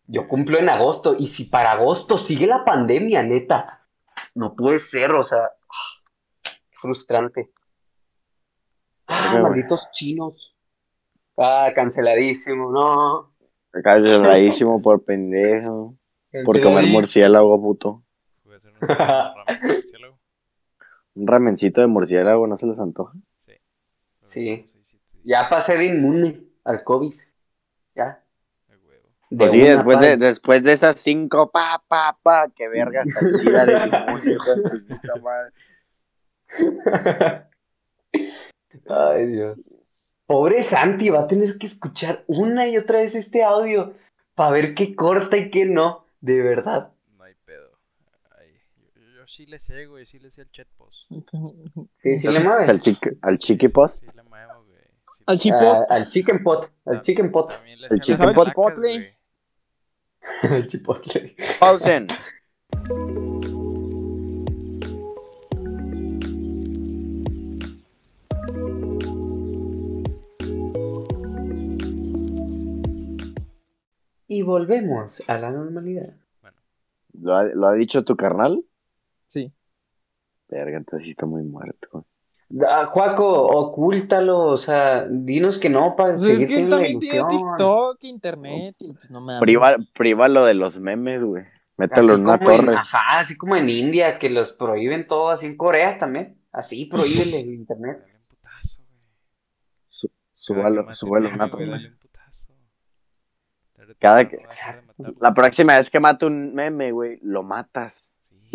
Yo cumplo en agosto y si para agosto sigue la pandemia, neta, no puede ser, o sea, qué frustrante. Ah, malditos chinos. Ah, canceladísimo, no. Canceladísimo por pendejo. Por comer murciélago, puto. Voy a hacer un ramen de murciélago. Un ramencito de murciélago, ¿no se les antoja? Sí. te- Ya pasé de inmune al COVID. De Pues sí, después de, después de esas cinco, pa, pa, pa, que verga, hasta el SIDA de Simón, hijo de tu puta madre. Ay, Dios. Pobre Santi, va a tener que escuchar una y otra vez este audio para ver qué corta y qué no. De verdad. No hay pedo. Ay, yo, yo sí le sé, güey. Sí le sé al chat post. Sí, sí le Al, mueves. chiqui, al chiqui post. Sí le muevo. Sí Al le- chipo. Ah, al chicken pot. Al chicken pot. El chicken pot. Chipotle. Al chipotle. Pausen. Y volvemos a la normalidad. ¿Lo ha, lo ha dicho tu carnal? Sí. Verga, entonces sí está muy muerto. Ah, Juaco, ocúltalo, o sea, dinos que no para Pues es seguir que él teniendo la también tiene ilusión. TikTok, internet, y pues no mames. Priva, prívalo de los memes, güey. Mételo Así en una en- torre. ajá, así como en India, que los prohíben todo, así en Corea también. Así prohíben el internet. Su- súbalo, mate súbalo una torre. Cada que-. La próxima vez que mata un meme, güey, lo matas. Sí.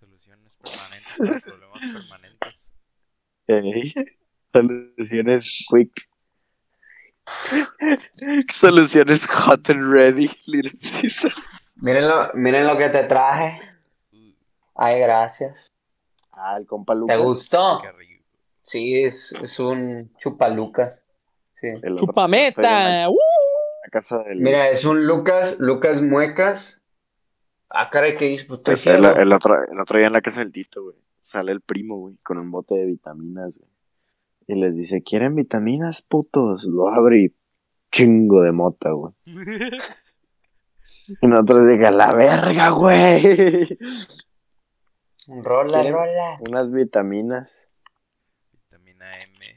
Soluciones permanentes problemas permanentes. Ey, Soluciones quick. Soluciones hot and ready, Little Caesar. Miren lo, miren lo que te traje. Ay, gracias. Ah, el compa ¿Te gustó? Sí, es, es un chupalucas. Sí. ¡Chupameta! ¡Uh! la casa del. Mira, es un Lucas, Lucas Muecas. Ah, caray. Pues estoy el, el otro, el otro día en la casa del Tito, güey. Sale el primo, güey, con un bote de vitaminas, güey. Y les dice, ¿quieren vitaminas, putos? Lo abre y chingo de mota, güey. Y nosotros diga, la verga, güey. Rola, rola. Unas vitaminas. Vitamina M.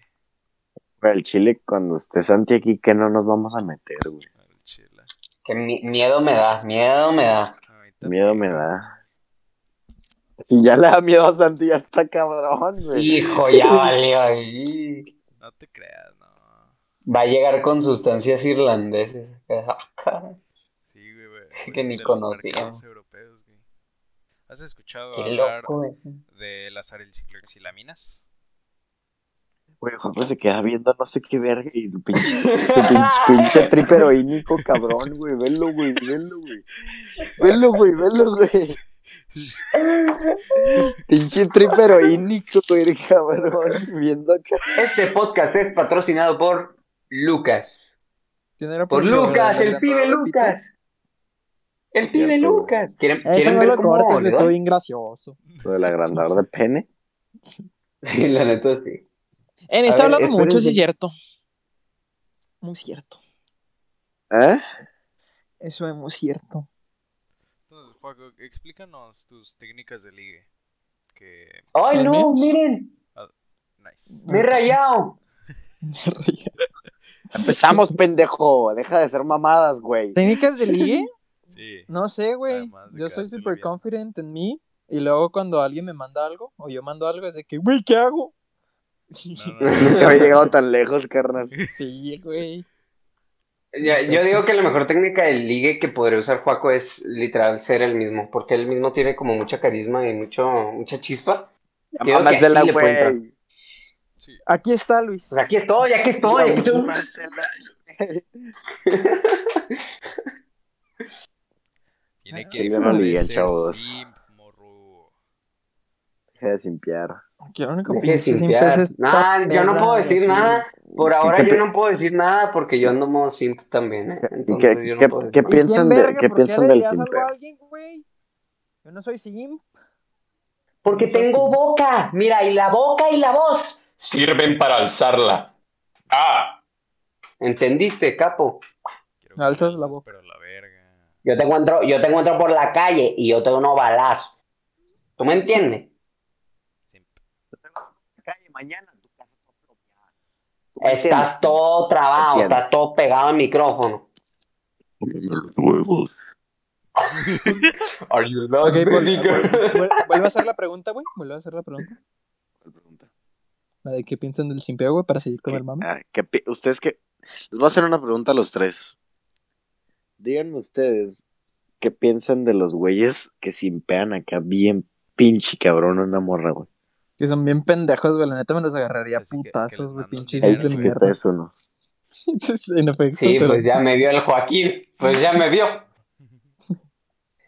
Güey, el chile, cuando esté Santi aquí, que no nos vamos a meter, güey. Que mi- miedo me da, miedo me da. Miedo me da. Si ya le da miedo a Santi, ya está cabrón, güey. Hijo, ya valió ahí. No te creas, no. Va a llegar con sustancias irlandeses. Caray. Sí, güey, güey. Que ni conocíamos. europeos, güey. ¿Has escuchado Qué hablar loco ese. de las arilcicloxilaminas? Güey, Juanjo se queda viendo no sé qué verga y el pinche, pinche, pinche trip heroínico, cabrón, güey. Velo, güey, velo, güey. Velo, güey, velo, güey. Pinche trip heroínico, güey, cabrón. Viendo acá. Este podcast es patrocinado por Lucas. ¿Quién era Por? Lucas, el ¿El pibe? Lucas. El pibe. Lucas. ¿Quieren, Eso ¿quieren no ver lo cómo cortes, le bien gracioso. Lo del agrandador de pene. Sí, la neta sí. En está ver, hablando mucho, sí espérense. es cierto. Muy cierto. ¿Eh? Eso es muy cierto. Explícanos tus técnicas de ligue. Que. ¡Ay, ¿Las no! ¡Miren! Nice. ¡Me he rayado! Empezamos, pendejo. Deja de ser mamadas, güey. ¿Técnicas de ligue? Sí. No sé, güey. Yo soy bien. confident en mí. Y luego cuando alguien me manda algo, o yo mando algo, es de que, güey, ¿qué hago? No, no, no. Nunca había llegado tan lejos, carnal. Sí, güey. Ya- yo digo que la mejor técnica del ligue que podría usar Juaco es literal ser el mismo, porque él mismo tiene como mucha carisma y mucho, mucha chispa. Creo que Mámasela, así le puede entrar. güey. Sí. Aquí está Luis. Pues aquí estoy, aquí estoy, aquí estoy. Tiene que sí, yo no liguen, parecer chavos. simp, morro. Deja de simpiar. Aquí el único Deje de Nah, yo no puedo de decir nada. Por ¿Qué- ahora qué yo no puedo decir nada porque yo ando modo simp también, ¿eh? ¿Y Entonces qué, yo no qué- puedo qué decir ¿Y quién, piensan, de, verga? qué ¿Por qué piensan del dirías algo a simpeo? alguien, güey? Yo no soy simp. Porque tengo boca. Mira, y la boca y la voz sirven para alzarla. Ah. ¿Entendiste, capo? Alzas la boca. Pero la verga. Yo te encuentro, yo te encuentro por la calle y yo te doy unos balazos. ¿Tú me entiendes? Simp. Calle, mañana tu casa está bloqueada. ¿Tú me Estás todo trabado, Entiendo. estás todo pegado al micrófono. Are you not vuel- vuelve a hacer la pregunta, güey. Vuelve a hacer la pregunta. ¿Cuál pregunta? La de qué piensan del simpeo, güey, para seguir con el mame. Ah, ¿qué pi- ustedes qué? Les voy a hacer una pregunta a los tres. Díganme ustedes qué piensan de los güeyes que simpean acá bien pinche cabrón una morra, güey. Que son bien pendejos, güey. La neta me los agarraría a putazos, güey. Pinches de mierda. ustedes uno. en efecto. Sí, pero- pues ya me vio el Joaquín. Pues ya me vio.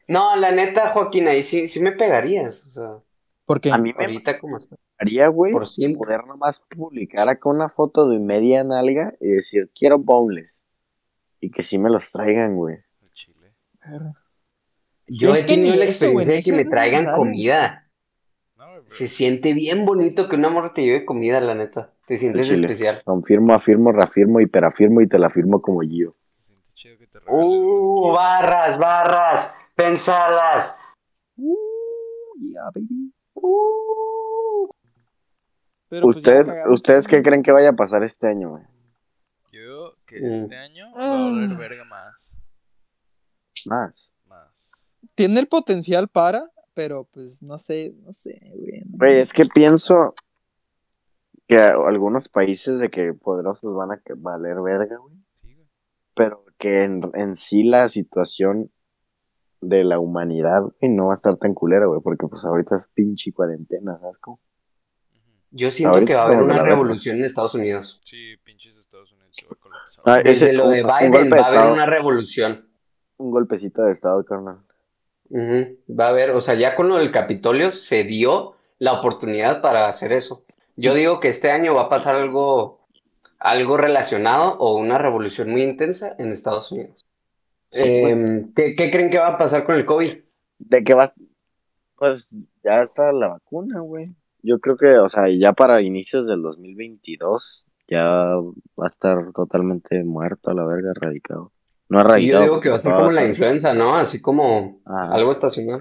No, la neta, Joaquín, ahí sí, sí me pegarías. O sea, Porque A mí me ahorita como está. haría, güey, Por siempre. poder nomás publicar acá una foto de media nalga y decir, quiero boneless. Y que sí me los traigan, güey. Yo Es he que tenido ni la eso, experiencia de que eso me traigan comida. Se siente bien bonito que una morra te lleve comida, la neta. Te sientes chile. especial. Confirmo, afirmo, reafirmo, hiperafirmo y te la firmo como yo. Se siente chido que te regalen unos Uh, barras, barras. Pensalas. Uh, yeah, baby. Uh. Pero, pues, ¿Ustedes, cagaron. ¿Ustedes qué creen que vaya a pasar este año, güey? Yo que Mm. este año va a Ah. verga más. Más. Más. Tiene el potencial para, pero pues no sé, no sé, güey. no. Güey, es que pienso que algunos países de que poderosos van a valer verga, güey. Sí, güey. Pero que en, en sí la situación de la humanidad, güey, no va a estar tan culera, güey, porque pues ahorita es pinche cuarentena, ¿sabes cómo? Yo siento Ahorita que va a haber una revolución en Estados Unidos. Sí, pinches Estados Unidos se va a colapsar. Ah, Desde ese- lo de un- Biden va a haber estado. una revolución. Un golpecito de estado, carnal. Va a haber, o sea, ya con lo del Capitolio se dio la oportunidad para hacer eso. Yo digo que este año va a pasar algo, algo relacionado o una revolución muy intensa en Estados Unidos. Sí, Em, ¿qué, qué creen que va a pasar con el COVID? ¿De qué vas? Pues ya está la vacuna, güey. Yo creo que, o sea, ya para inicios del 2022 ya va a estar totalmente muerto a la verga, erradicado. No Yo erradicado. digo que va a ser como la influenza, ¿no? Así como Ah. algo estacional.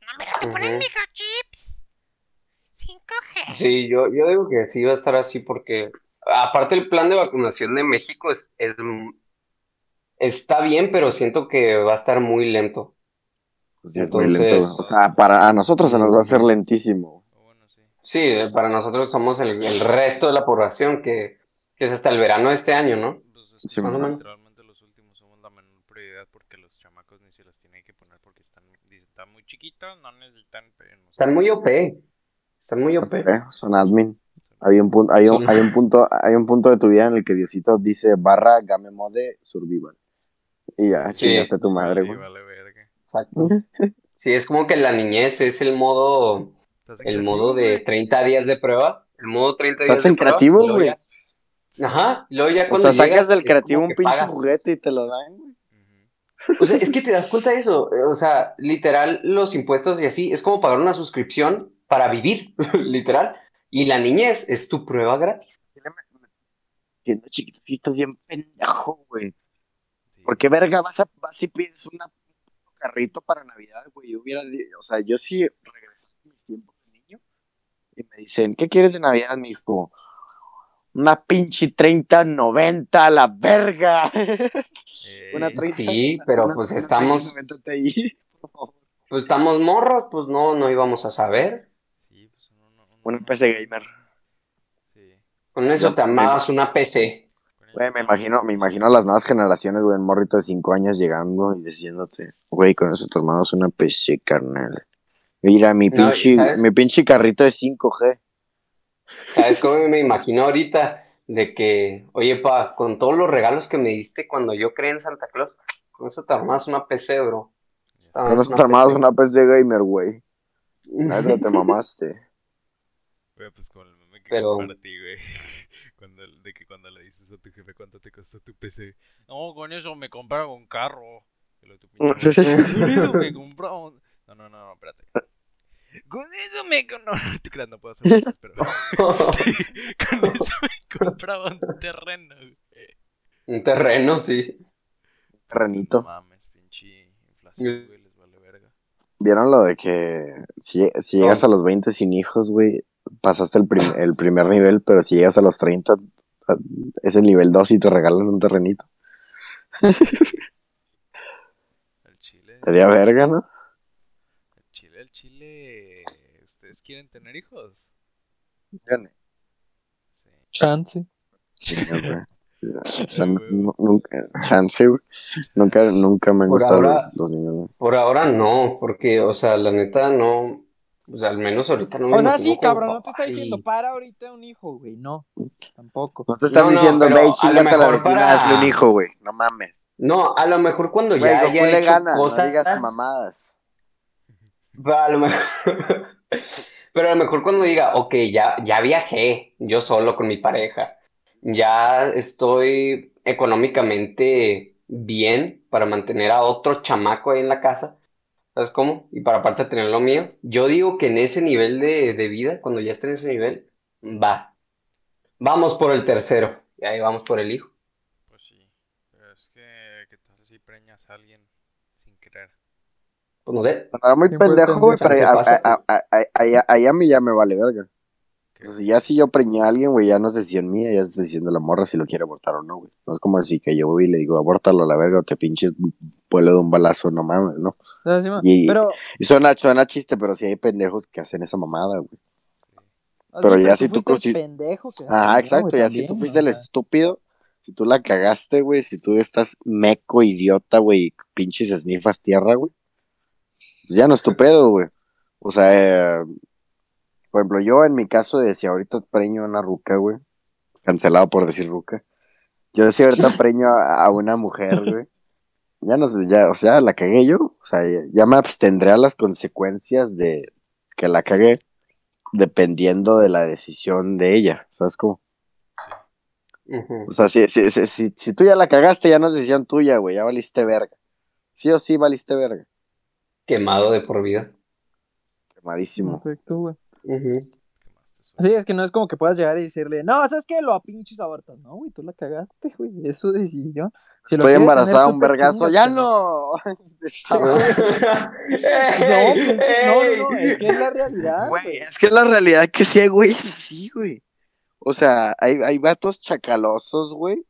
No, pero te ponen microchips. 5G. Sí, yo, yo digo que sí va a estar así porque aparte el plan de vacunación de México es, es está bien, pero siento que va a estar muy lento. Pues sí, es muy Entonces- lento. O sea, para a nosotros se nos va a hacer lentísimo. O bueno, sí. Sí, para nosotros somos el, el resto de la población que, que es hasta el verano de este año, ¿no? Que Sí, literalmente los últimos somos la menor prioridad porque los chamacos ni se las tienen que poner porque están, dicen, están muy chiquitos, no necesitan. pero no- Están muy OP. Están muy OP. ¿Eh? Son admin. Hay un, punto, hay, un, hay, un punto, hay un punto de tu vida en el que Diosito dice barra game mode survival. Y ya, Sí. chingaste a tu madre, güey. vale. Exacto. Sí, es como que la niñez es el modo, el creativo, modo de güey. 30 días de prueba. El modo 30 días Estás de en prueba. creativo, güey. Ajá. y Luego ya O cuando sea, llegas, sacas del creativo un pinche pagas. juguete y te lo dan, güey. O sea, es que te das cuenta de eso. O sea, literal, los impuestos y así es como pagar una suscripción para vivir, literal. Y la niñez es tu prueba gratis. Siendo chiquitito bien pendejo, güey. Sí. ¿Por qué verga vas, a, vas y pides una, un carrito para Navidad, güey? Yo hubiera, o sea, yo sí regresé a mis tiempos de niño y me dicen, ¿qué quieres de Navidad, mijo? Una pinche 30-90 a la verga. Eh, una 30, Sí, pero una- pues una estamos, 30-90 Ti, por favor. pues estamos morros, pues no, no íbamos a saber. sí, pues uno, uno- Una uno- PC gamer. Sí. Con eso Yo- te amabas una PC. Güey, me imagino, me imagino a las nuevas generaciones, güey, un morrito de 5 años llegando y diciéndote, güey, con eso te armamos una PC, carnal. Mira, mi No, pinche, mi pinche carrito de 5G. ¿Sabes cómo me imagino ahorita? De que, oye, pa, con todos los regalos que me diste cuando yo creé en Santa Claus, con eso te armas una PC, bro. Con armas eso te armabas PC. una PC gamer, güey. Nada, te mamaste. Güey, pues con el meme que Pero- para ti, güey. Cuando, de que cuando le dices a tu jefe cuánto te costó tu PC. No, con eso me compraron un carro. Con eso me compraron. No, no, no, no, espérate. Con eso me. No, no te creas, no puedo hacer eso, pero. con eso me compraban un terreno, güey. Un terreno, sí. No Renito. mames, pinche inflación, güey, les vale verga. ¿Vieron lo de que si, si llegas a los 20 sin hijos, güey, pasaste el, prim- el primer nivel, pero si llegas a los 30, a- es el nivel 2 y te regalan un terrenito? El chile. Sería verga, ¿no? El chile, el chile. ¿Ustedes quieren tener hijos? Sí. Chance. Sí, güey. O sea, nu- nunca, chance, güey. Nunca, nunca me han Por gustado ahora- los, niños, güey. Por ahora no, porque, o sea, la neta no. O sea, al menos ahorita no me O sea, sí, cabrón, no te está diciendo, y- para ahorita un hijo, güey. No, tampoco. No te están No, no, diciendo, ve chingate a la mejor vecina, para- hazle un hijo, güey. No mames. No, a lo mejor cuando Güey, ya haya le hecho gana, cosas. no digas mamadas. Pero a lo mejor. Pero a lo mejor cuando diga, ok, ya, ya viajé yo solo con mi pareja, ya estoy económicamente bien para mantener a otro chamaco ahí en la casa, ¿sabes cómo? Y para aparte tener lo mío. Yo digo que en ese nivel de, de vida, cuando ya esté en ese nivel, va. Vamos por el tercero, y ahí vamos por el hijo. Pues sí. Es que. ¿Qué tal si preñas a alguien? Pues no sé. Era muy ¿Quién fue el pendejo, güey, pero pendejo? a, mí ya me vale verga. O sea, ya si yo preñé a alguien, güey, ya no es decisión mía, ya es decisión de la morra si lo quiere abortar o no, güey. No es como así que yo voy y le digo, abórtalo a la verga o te pinche vuelo de un balazo, no mames, ¿no? Sí, Y- pero, Y suena, suena chiste, pero sí hay pendejos que hacen esa mamada, güey. pero ya si tú fuiste el consi- pendejo que Ajá, también, exacto, ya si tú fuiste el estúpido, Si tú la cagaste, güey, si tú estás meco, idiota, güey, y pinches snifas tierra, güey, ya no es tu pedo, güey. O sea, eh, por ejemplo, yo en mi caso de si ahorita preño a una ruca, güey, cancelado por decir ruca, yo si ahorita preño a, a una mujer, güey, ya no sé, ya, o sea, la cagué yo, o sea, ya, ya me abstendré a las consecuencias de que la cagué, dependiendo de la decisión de ella, ¿sabes cómo? O sea, si, si, si, si, si tú ya la cagaste, ya no es decisión tuya, güey, ya valiste verga. Sí o sí valiste verga. Quemado de por vida. Quemadísimo. Perfecto, güey. Ujú. ¿Qué más te suena? Sí, es que no es como que puedas llegar y decirle, no, ¿sabes qué? Lo a pinches abortas. No, güey, tú la cagaste, güey. Es su decisión. Si Estoy embarazada, tener, un vergazo. ¡Ya pero- no! No, pues es que, no, no, es que es la realidad. Güey, es que la realidad que sí, güey, es así, güey. O sea, hay, hay vatos chacalosos, güey,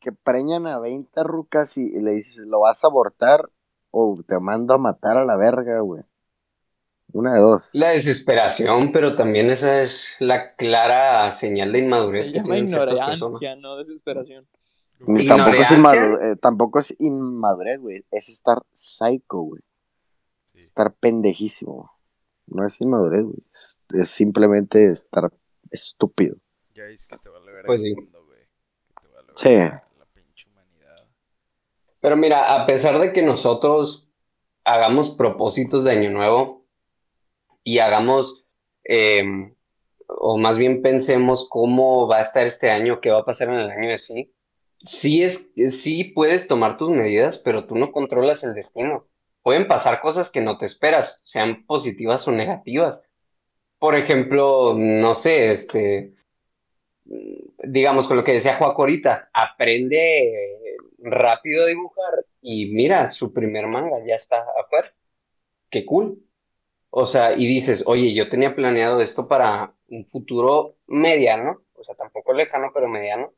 que preñan a 20 rucas y, y le dices, ¿lo vas a abortar o te mando a matar a la verga, güey? Una de dos. La desesperación, pero también esa es la clara señal de inmadurez Se que llama ignorancia, no desesperación. Ni tampoco, es ¿Ignorancia? inmadu- eh, tampoco es inmadurez, güey. Es estar psycho, güey. Sí. Estar pendejísimo. No es inmadurez, güey. Es, es simplemente estar estúpido. Ya es que te vale ver Pues el sí. mundo, güey. Que te vale Sí. ver La pinche humanidad. Pero mira, a pesar de que nosotros hagamos propósitos de año nuevo y hagamos, eh, o más bien pensemos cómo va a estar este año, qué va a pasar en el año de sí, sí es, sí puedes tomar tus medidas, pero tú no controlas el destino. Pueden pasar cosas que no te esperas, sean positivas o negativas. Por ejemplo, no sé, este, digamos con lo que decía Juaco ahorita, aprende rápido dibujar y mira, su primer manga ya está afuera. Qué cool. O sea, y dices, oye, yo tenía planeado esto para un futuro mediano, o sea, tampoco lejano, pero mediano.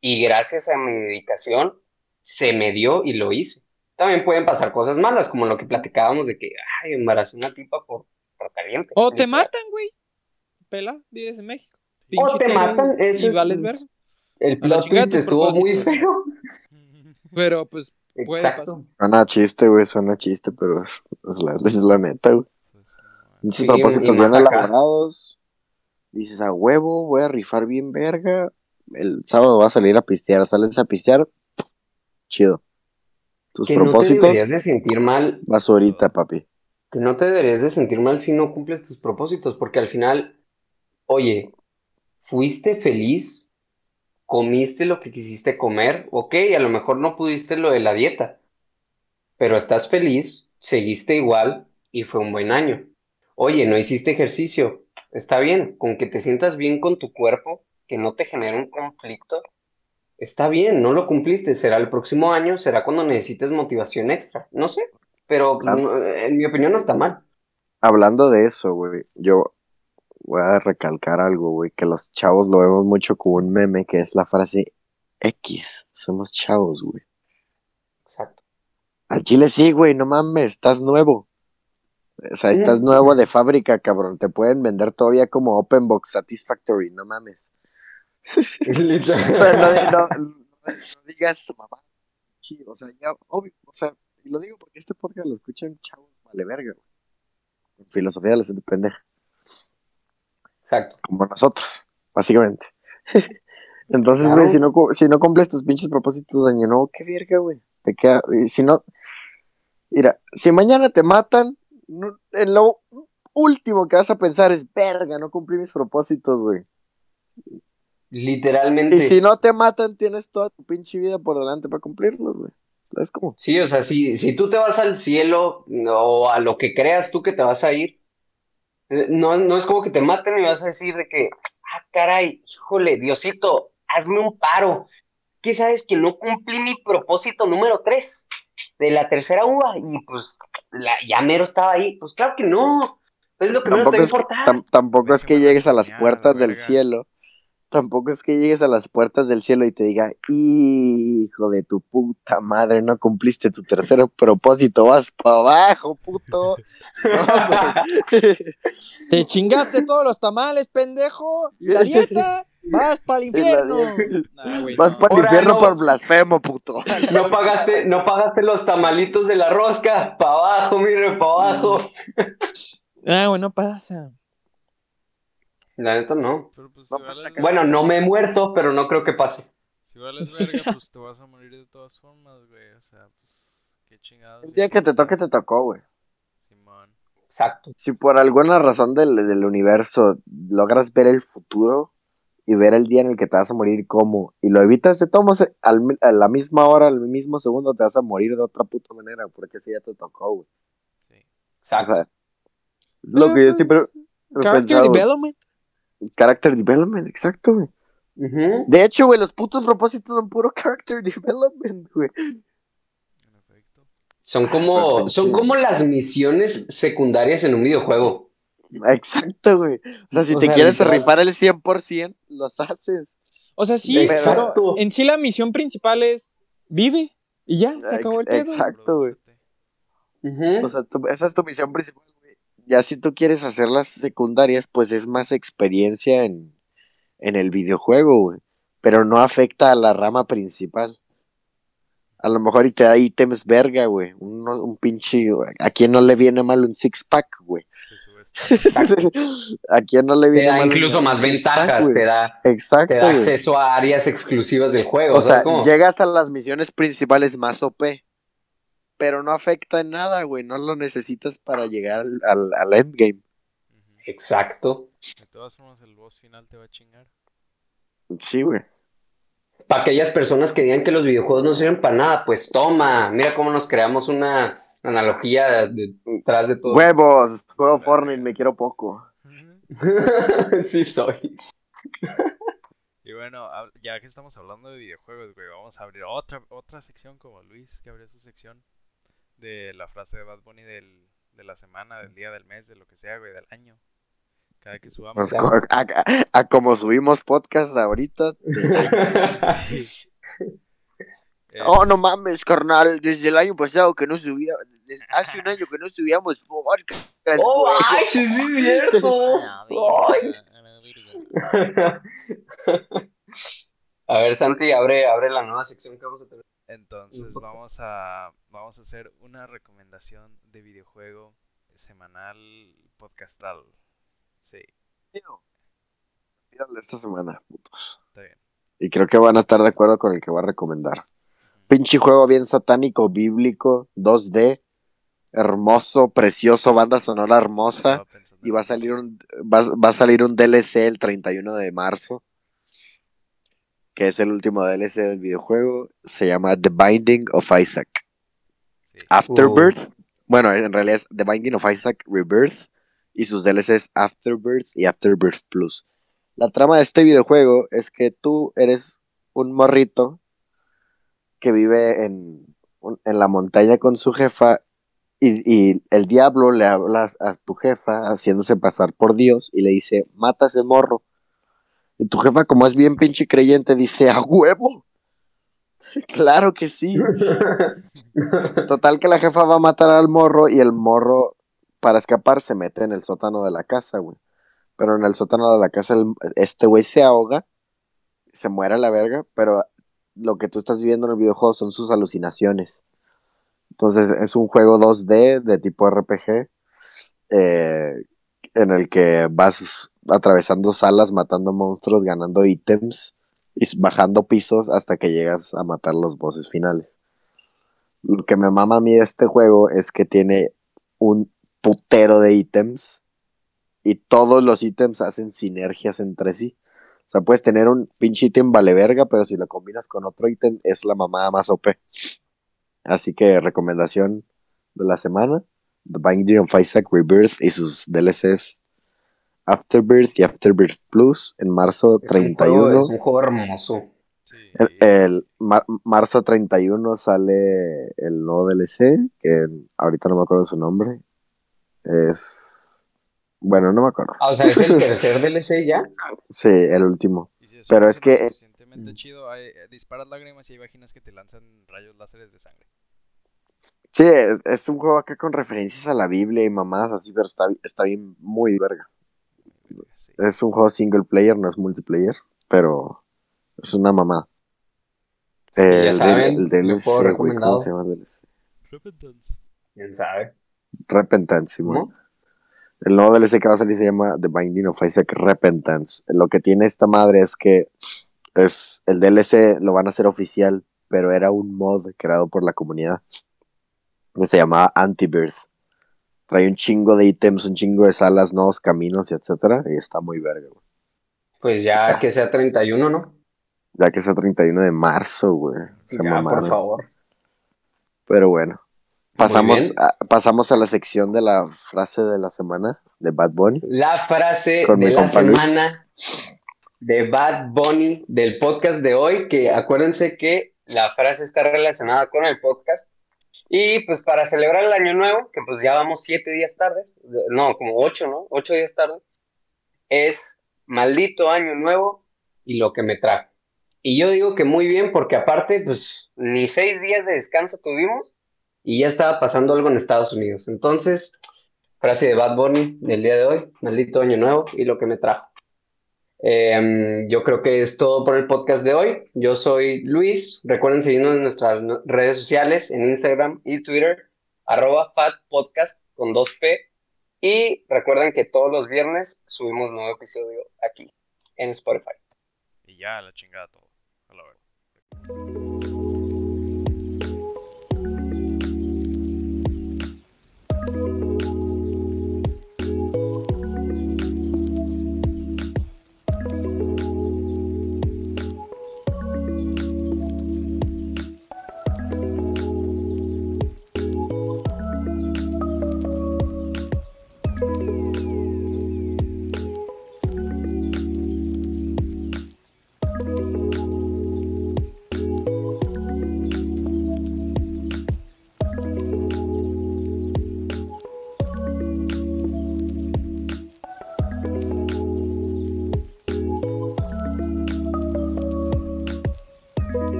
Y gracias a mi dedicación se me dio y lo hice. También pueden pasar cosas malas, como lo que platicábamos de que, ay, embarazé una tipa por, por caliente. O te matan, güey. Pela, vives en México. O te matan, eso es- vales verga. El plot twist estuvo muy feo. Pero pues Puede Exacto. Suena chiste, güey, suena chiste, pero es, es la, es la neta, güey. Muchos Sí, propósitos bien elaborados. Dices, a huevo, voy a rifar bien verga. El sábado vas a salir a pistear. Sales a pistear, chido. Tus Que no te propósitos, deberías de sentir mal vas ahorita, papi. que no te deberías de sentir mal si no cumples tus propósitos, porque al final, oye, fuiste feliz, comiste lo que quisiste comer, ok, a lo mejor no pudiste lo de la dieta, pero estás feliz, seguiste igual y fue un buen año. Oye, no hiciste ejercicio, está bien, con que te sientas bien con tu cuerpo, que no te genere un conflicto, está bien, no lo cumpliste, será el próximo año, será cuando necesites motivación extra, no sé, pero Claro. en mi opinión no está mal. Hablando de eso, güey, yo voy a recalcar algo, güey, que los chavos lo vemos mucho como un meme, que es la frase X, somos chavos, güey. Exacto. Al chile sí, güey, no mames, estás nuevo. O sea, estás nuevo de fábrica, cabrón. Te pueden vender todavía como Open Box Satisfactory, no mames. O sea, no, no- no- digas mamá. O sea, ya, obvio, o sea, y lo digo porque este podcast lo escuchan chavos, vale verga, güey. Con filosofía de la gente pendeja, Exacto. como nosotros, básicamente. Entonces, Claro. güey, si no, si no cumples tus pinches propósitos de año nuevo, qué verga, güey. Te queda, y si no, mira, si mañana te matan, no- en lo último que vas a pensar es, verga, no cumplí mis propósitos, güey. Literalmente. Y si no te matan, tienes toda tu pinche vida por delante para cumplirlos, güey. ¿Sabes cómo? Sí, o sea, si, si tú te vas al cielo o a lo que creas tú que te vas a ir, no, no es como que te maten y vas a decir de que, ah, caray, híjole, Diosito, hazme un paro. ¿Qué sabes que no cumplí mi propósito número tres de la tercera uva? Y pues la, ya mero estaba ahí. Pues claro que no. Es lo que menos te Tampoco va a es, tam- tampoco es que llegues a las puertas del cielo. Tampoco es que llegues a las puertas del cielo y te diga, hijo de tu puta madre, no cumpliste tu tercer propósito, vas para abajo, puto. No. Te chingaste todos los tamales, pendejo. Y la dieta. Vas para el infierno. de- Nah, güey, Vas no. para el infierno no. por blasfemo, puto. No pagaste, no pagaste los tamalitos de la rosca. Pa' abajo, mire, pa' abajo. Ah, güey, no pasa. La neta no. Pero pues No Bueno, no me he muerto, pero no creo que pase. Si vales verga, pues te vas a morir de todas formas, güey. O sea, pues, qué chingados. El día que te toque, te tocó, güey. Simón. Exacto. Si por alguna razón del, del universo logras ver el futuro y ver el día en el que te vas a morir como y lo evitas de modos, al a la misma hora, al mismo segundo te vas a morir de otra puta manera porque ese ya te tocó, güey. Sí. O Exacto. sea, lo que yo siempre Character pensado. development. Character development, exacto, güey. De hecho, güey, los putos propósitos son puro character development, güey. Son como, son como las misiones secundarias en un videojuego. Exacto, güey. O sea, si O te sea, quieres literal. rifar el 100%, los haces. O sea, sí, Exacto. pero en sí la misión principal es vive y ya, se acabó el pedo. Exacto, güey. O sea, tu- esa es tu misión principal. Ya si tú quieres hacer las secundarias, pues es más experiencia en, en el videojuego, güey. Pero no afecta a la rama principal. A lo mejor y te da ítems verga, güey. Un, un pinche. ¿A quién no le viene mal un six-pack, güey? Te ¿A quién no le Te viene da mal un- incluso un más ventajas, te da, Exacto. te da acceso a áreas exclusivas del juego. O sea, llegas a las misiones principales más OP. Pero no afecta en nada, güey. No lo necesitas para llegar al, al, al endgame. Exacto. De todas formas, el boss final te va a chingar. Sí, güey. Para aquellas personas que digan que los videojuegos no sirven para nada, pues toma, mira cómo nos creamos una analogía detrás de todo. Huevos, juego Fortnite, me quiero poco. sí soy. Y bueno, ya que estamos hablando de videojuegos, güey, vamos a abrir otra, otra sección como Luis, que abrió su sección de la frase de Bad Bunny del, de la semana, del día, del mes, de lo que sea, güey, del año. Cada que subamos. Pues, a, a- a como subimos podcast ahorita. Sí. Oh, no mames, carnal. Desde el año pasado que no subía. desde hace un año que no subíamos podcast. ¡Oh, güey. ay, sí es cierto! Ay. A ver, Santi, abre, abre la nueva sección que vamos a tener. Entonces vamos a vamos a hacer una recomendación de videojuego semanal podcastal. Sí, Míralo esta semana, putos. está bien. Y creo que van a estar de acuerdo con el que voy a recomendar. Pinche juego bien satánico, bíblico, 2D, hermoso, precioso, banda sonora hermosa. Y va a salir un va, va a salir un DLC el 31 de marzo. Que es el último DLC del videojuego. Se llama The Binding of Isaac. Sí. Afterbirth. Bueno, en realidad es The Binding of Isaac Rebirth. Y sus DLCs Afterbirth y Afterbirth Plus. La trama de este videojuego es que tú eres un morrito que vive en, en la montaña con su jefa y, y el diablo le habla a tu jefa haciéndose pasar por Dios y le dice, mata a ese morro. Y tu jefa, como es bien pinche creyente, dice, a huevo. claro que sí. Total que la jefa va a matar al morro y el morro, para escapar, se mete en el sótano de la casa, güey. Pero en el sótano de la casa, el- este güey se ahoga, se muere a la verga, pero lo que tú estás viviendo en el videojuego son sus alucinaciones. Entonces es un juego 2D de tipo RPG eh, en el que vas atravesando salas, matando monstruos, ganando ítems y bajando pisos hasta que llegas a matar los bosses finales. Lo que me mama a mí de este juego es que tiene un putero de ítems y todos los ítems hacen sinergias entre sí. O sea, puedes tener un pinche ítem vale verga, pero si lo combinas con otro ítem es la mamada más OP. Así que recomendación de la semana: The Binding of Isaac Rebirth y sus DLCs Afterbirth y Afterbirth Plus en marzo Es un, 31. juego, es un juego hermoso. Sí. El, el mar- marzo 31 sale el nuevo DLC, que ahorita no me acuerdo su nombre. Es. Bueno, no me acuerdo. Ah, o sea, es el tercer DLC ya. Sí, el último. Si pero un es que es- suficientemente chido, hay- eh, disparas lágrimas y hay imaginas que te lanzan rayos láseres de sangre. Sí, es, es un juego acá con referencias a la Biblia y mamadas así, pero está, está bien muy verga. Sí. Es un juego single player, no es multiplayer. pero es una mamá. ya el, saben, el DLC, puedo güey, recomendado. ¿cómo se llama el DLC? Repentance. ¿Quién sabe? Repentance, Simón. ¿Cómo? El nuevo DLC que va a salir se llama The Binding of Isaac Repentance. Lo que tiene esta madre es que es el DLC lo van a hacer oficial, pero era un mod creado por la comunidad que se llamaba Antibirth. Trae un chingo de ítems, un chingo de salas, nuevos caminos y etcétera, y está muy verga, güey. Pues ya que sea 31, ¿no? Ya que es el 31 de marzo, güey. Se ya, mamaron. por favor. Pero bueno. Pasamos a, pasamos a la sección de la frase de la semana de Bad Bunny. La frase de la Luis. semana de Bad Bunny del podcast de hoy, que acuérdense que la frase está relacionada con el podcast. Y pues para celebrar el año nuevo, que pues ya vamos siete días tardes, no, como ocho, ¿no? Ocho días tarde, es maldito año nuevo y lo que me trajo. Y yo digo que muy bien, porque aparte, pues ni seis días de descanso tuvimos y ya estaba pasando algo en Estados Unidos. Entonces, frase de Bad Bunny del día de hoy, maldito año nuevo y lo que me trajo. Em, yo creo que es todo por el podcast de hoy. Yo soy Luis. Recuerden seguirnos en nuestras redes sociales, en Instagram y Twitter, arroba fatpodcast con 2P. Y recuerden que todos los viernes subimos nuevo episodio aquí en Spotify. Y ya, la chingada todo. A la.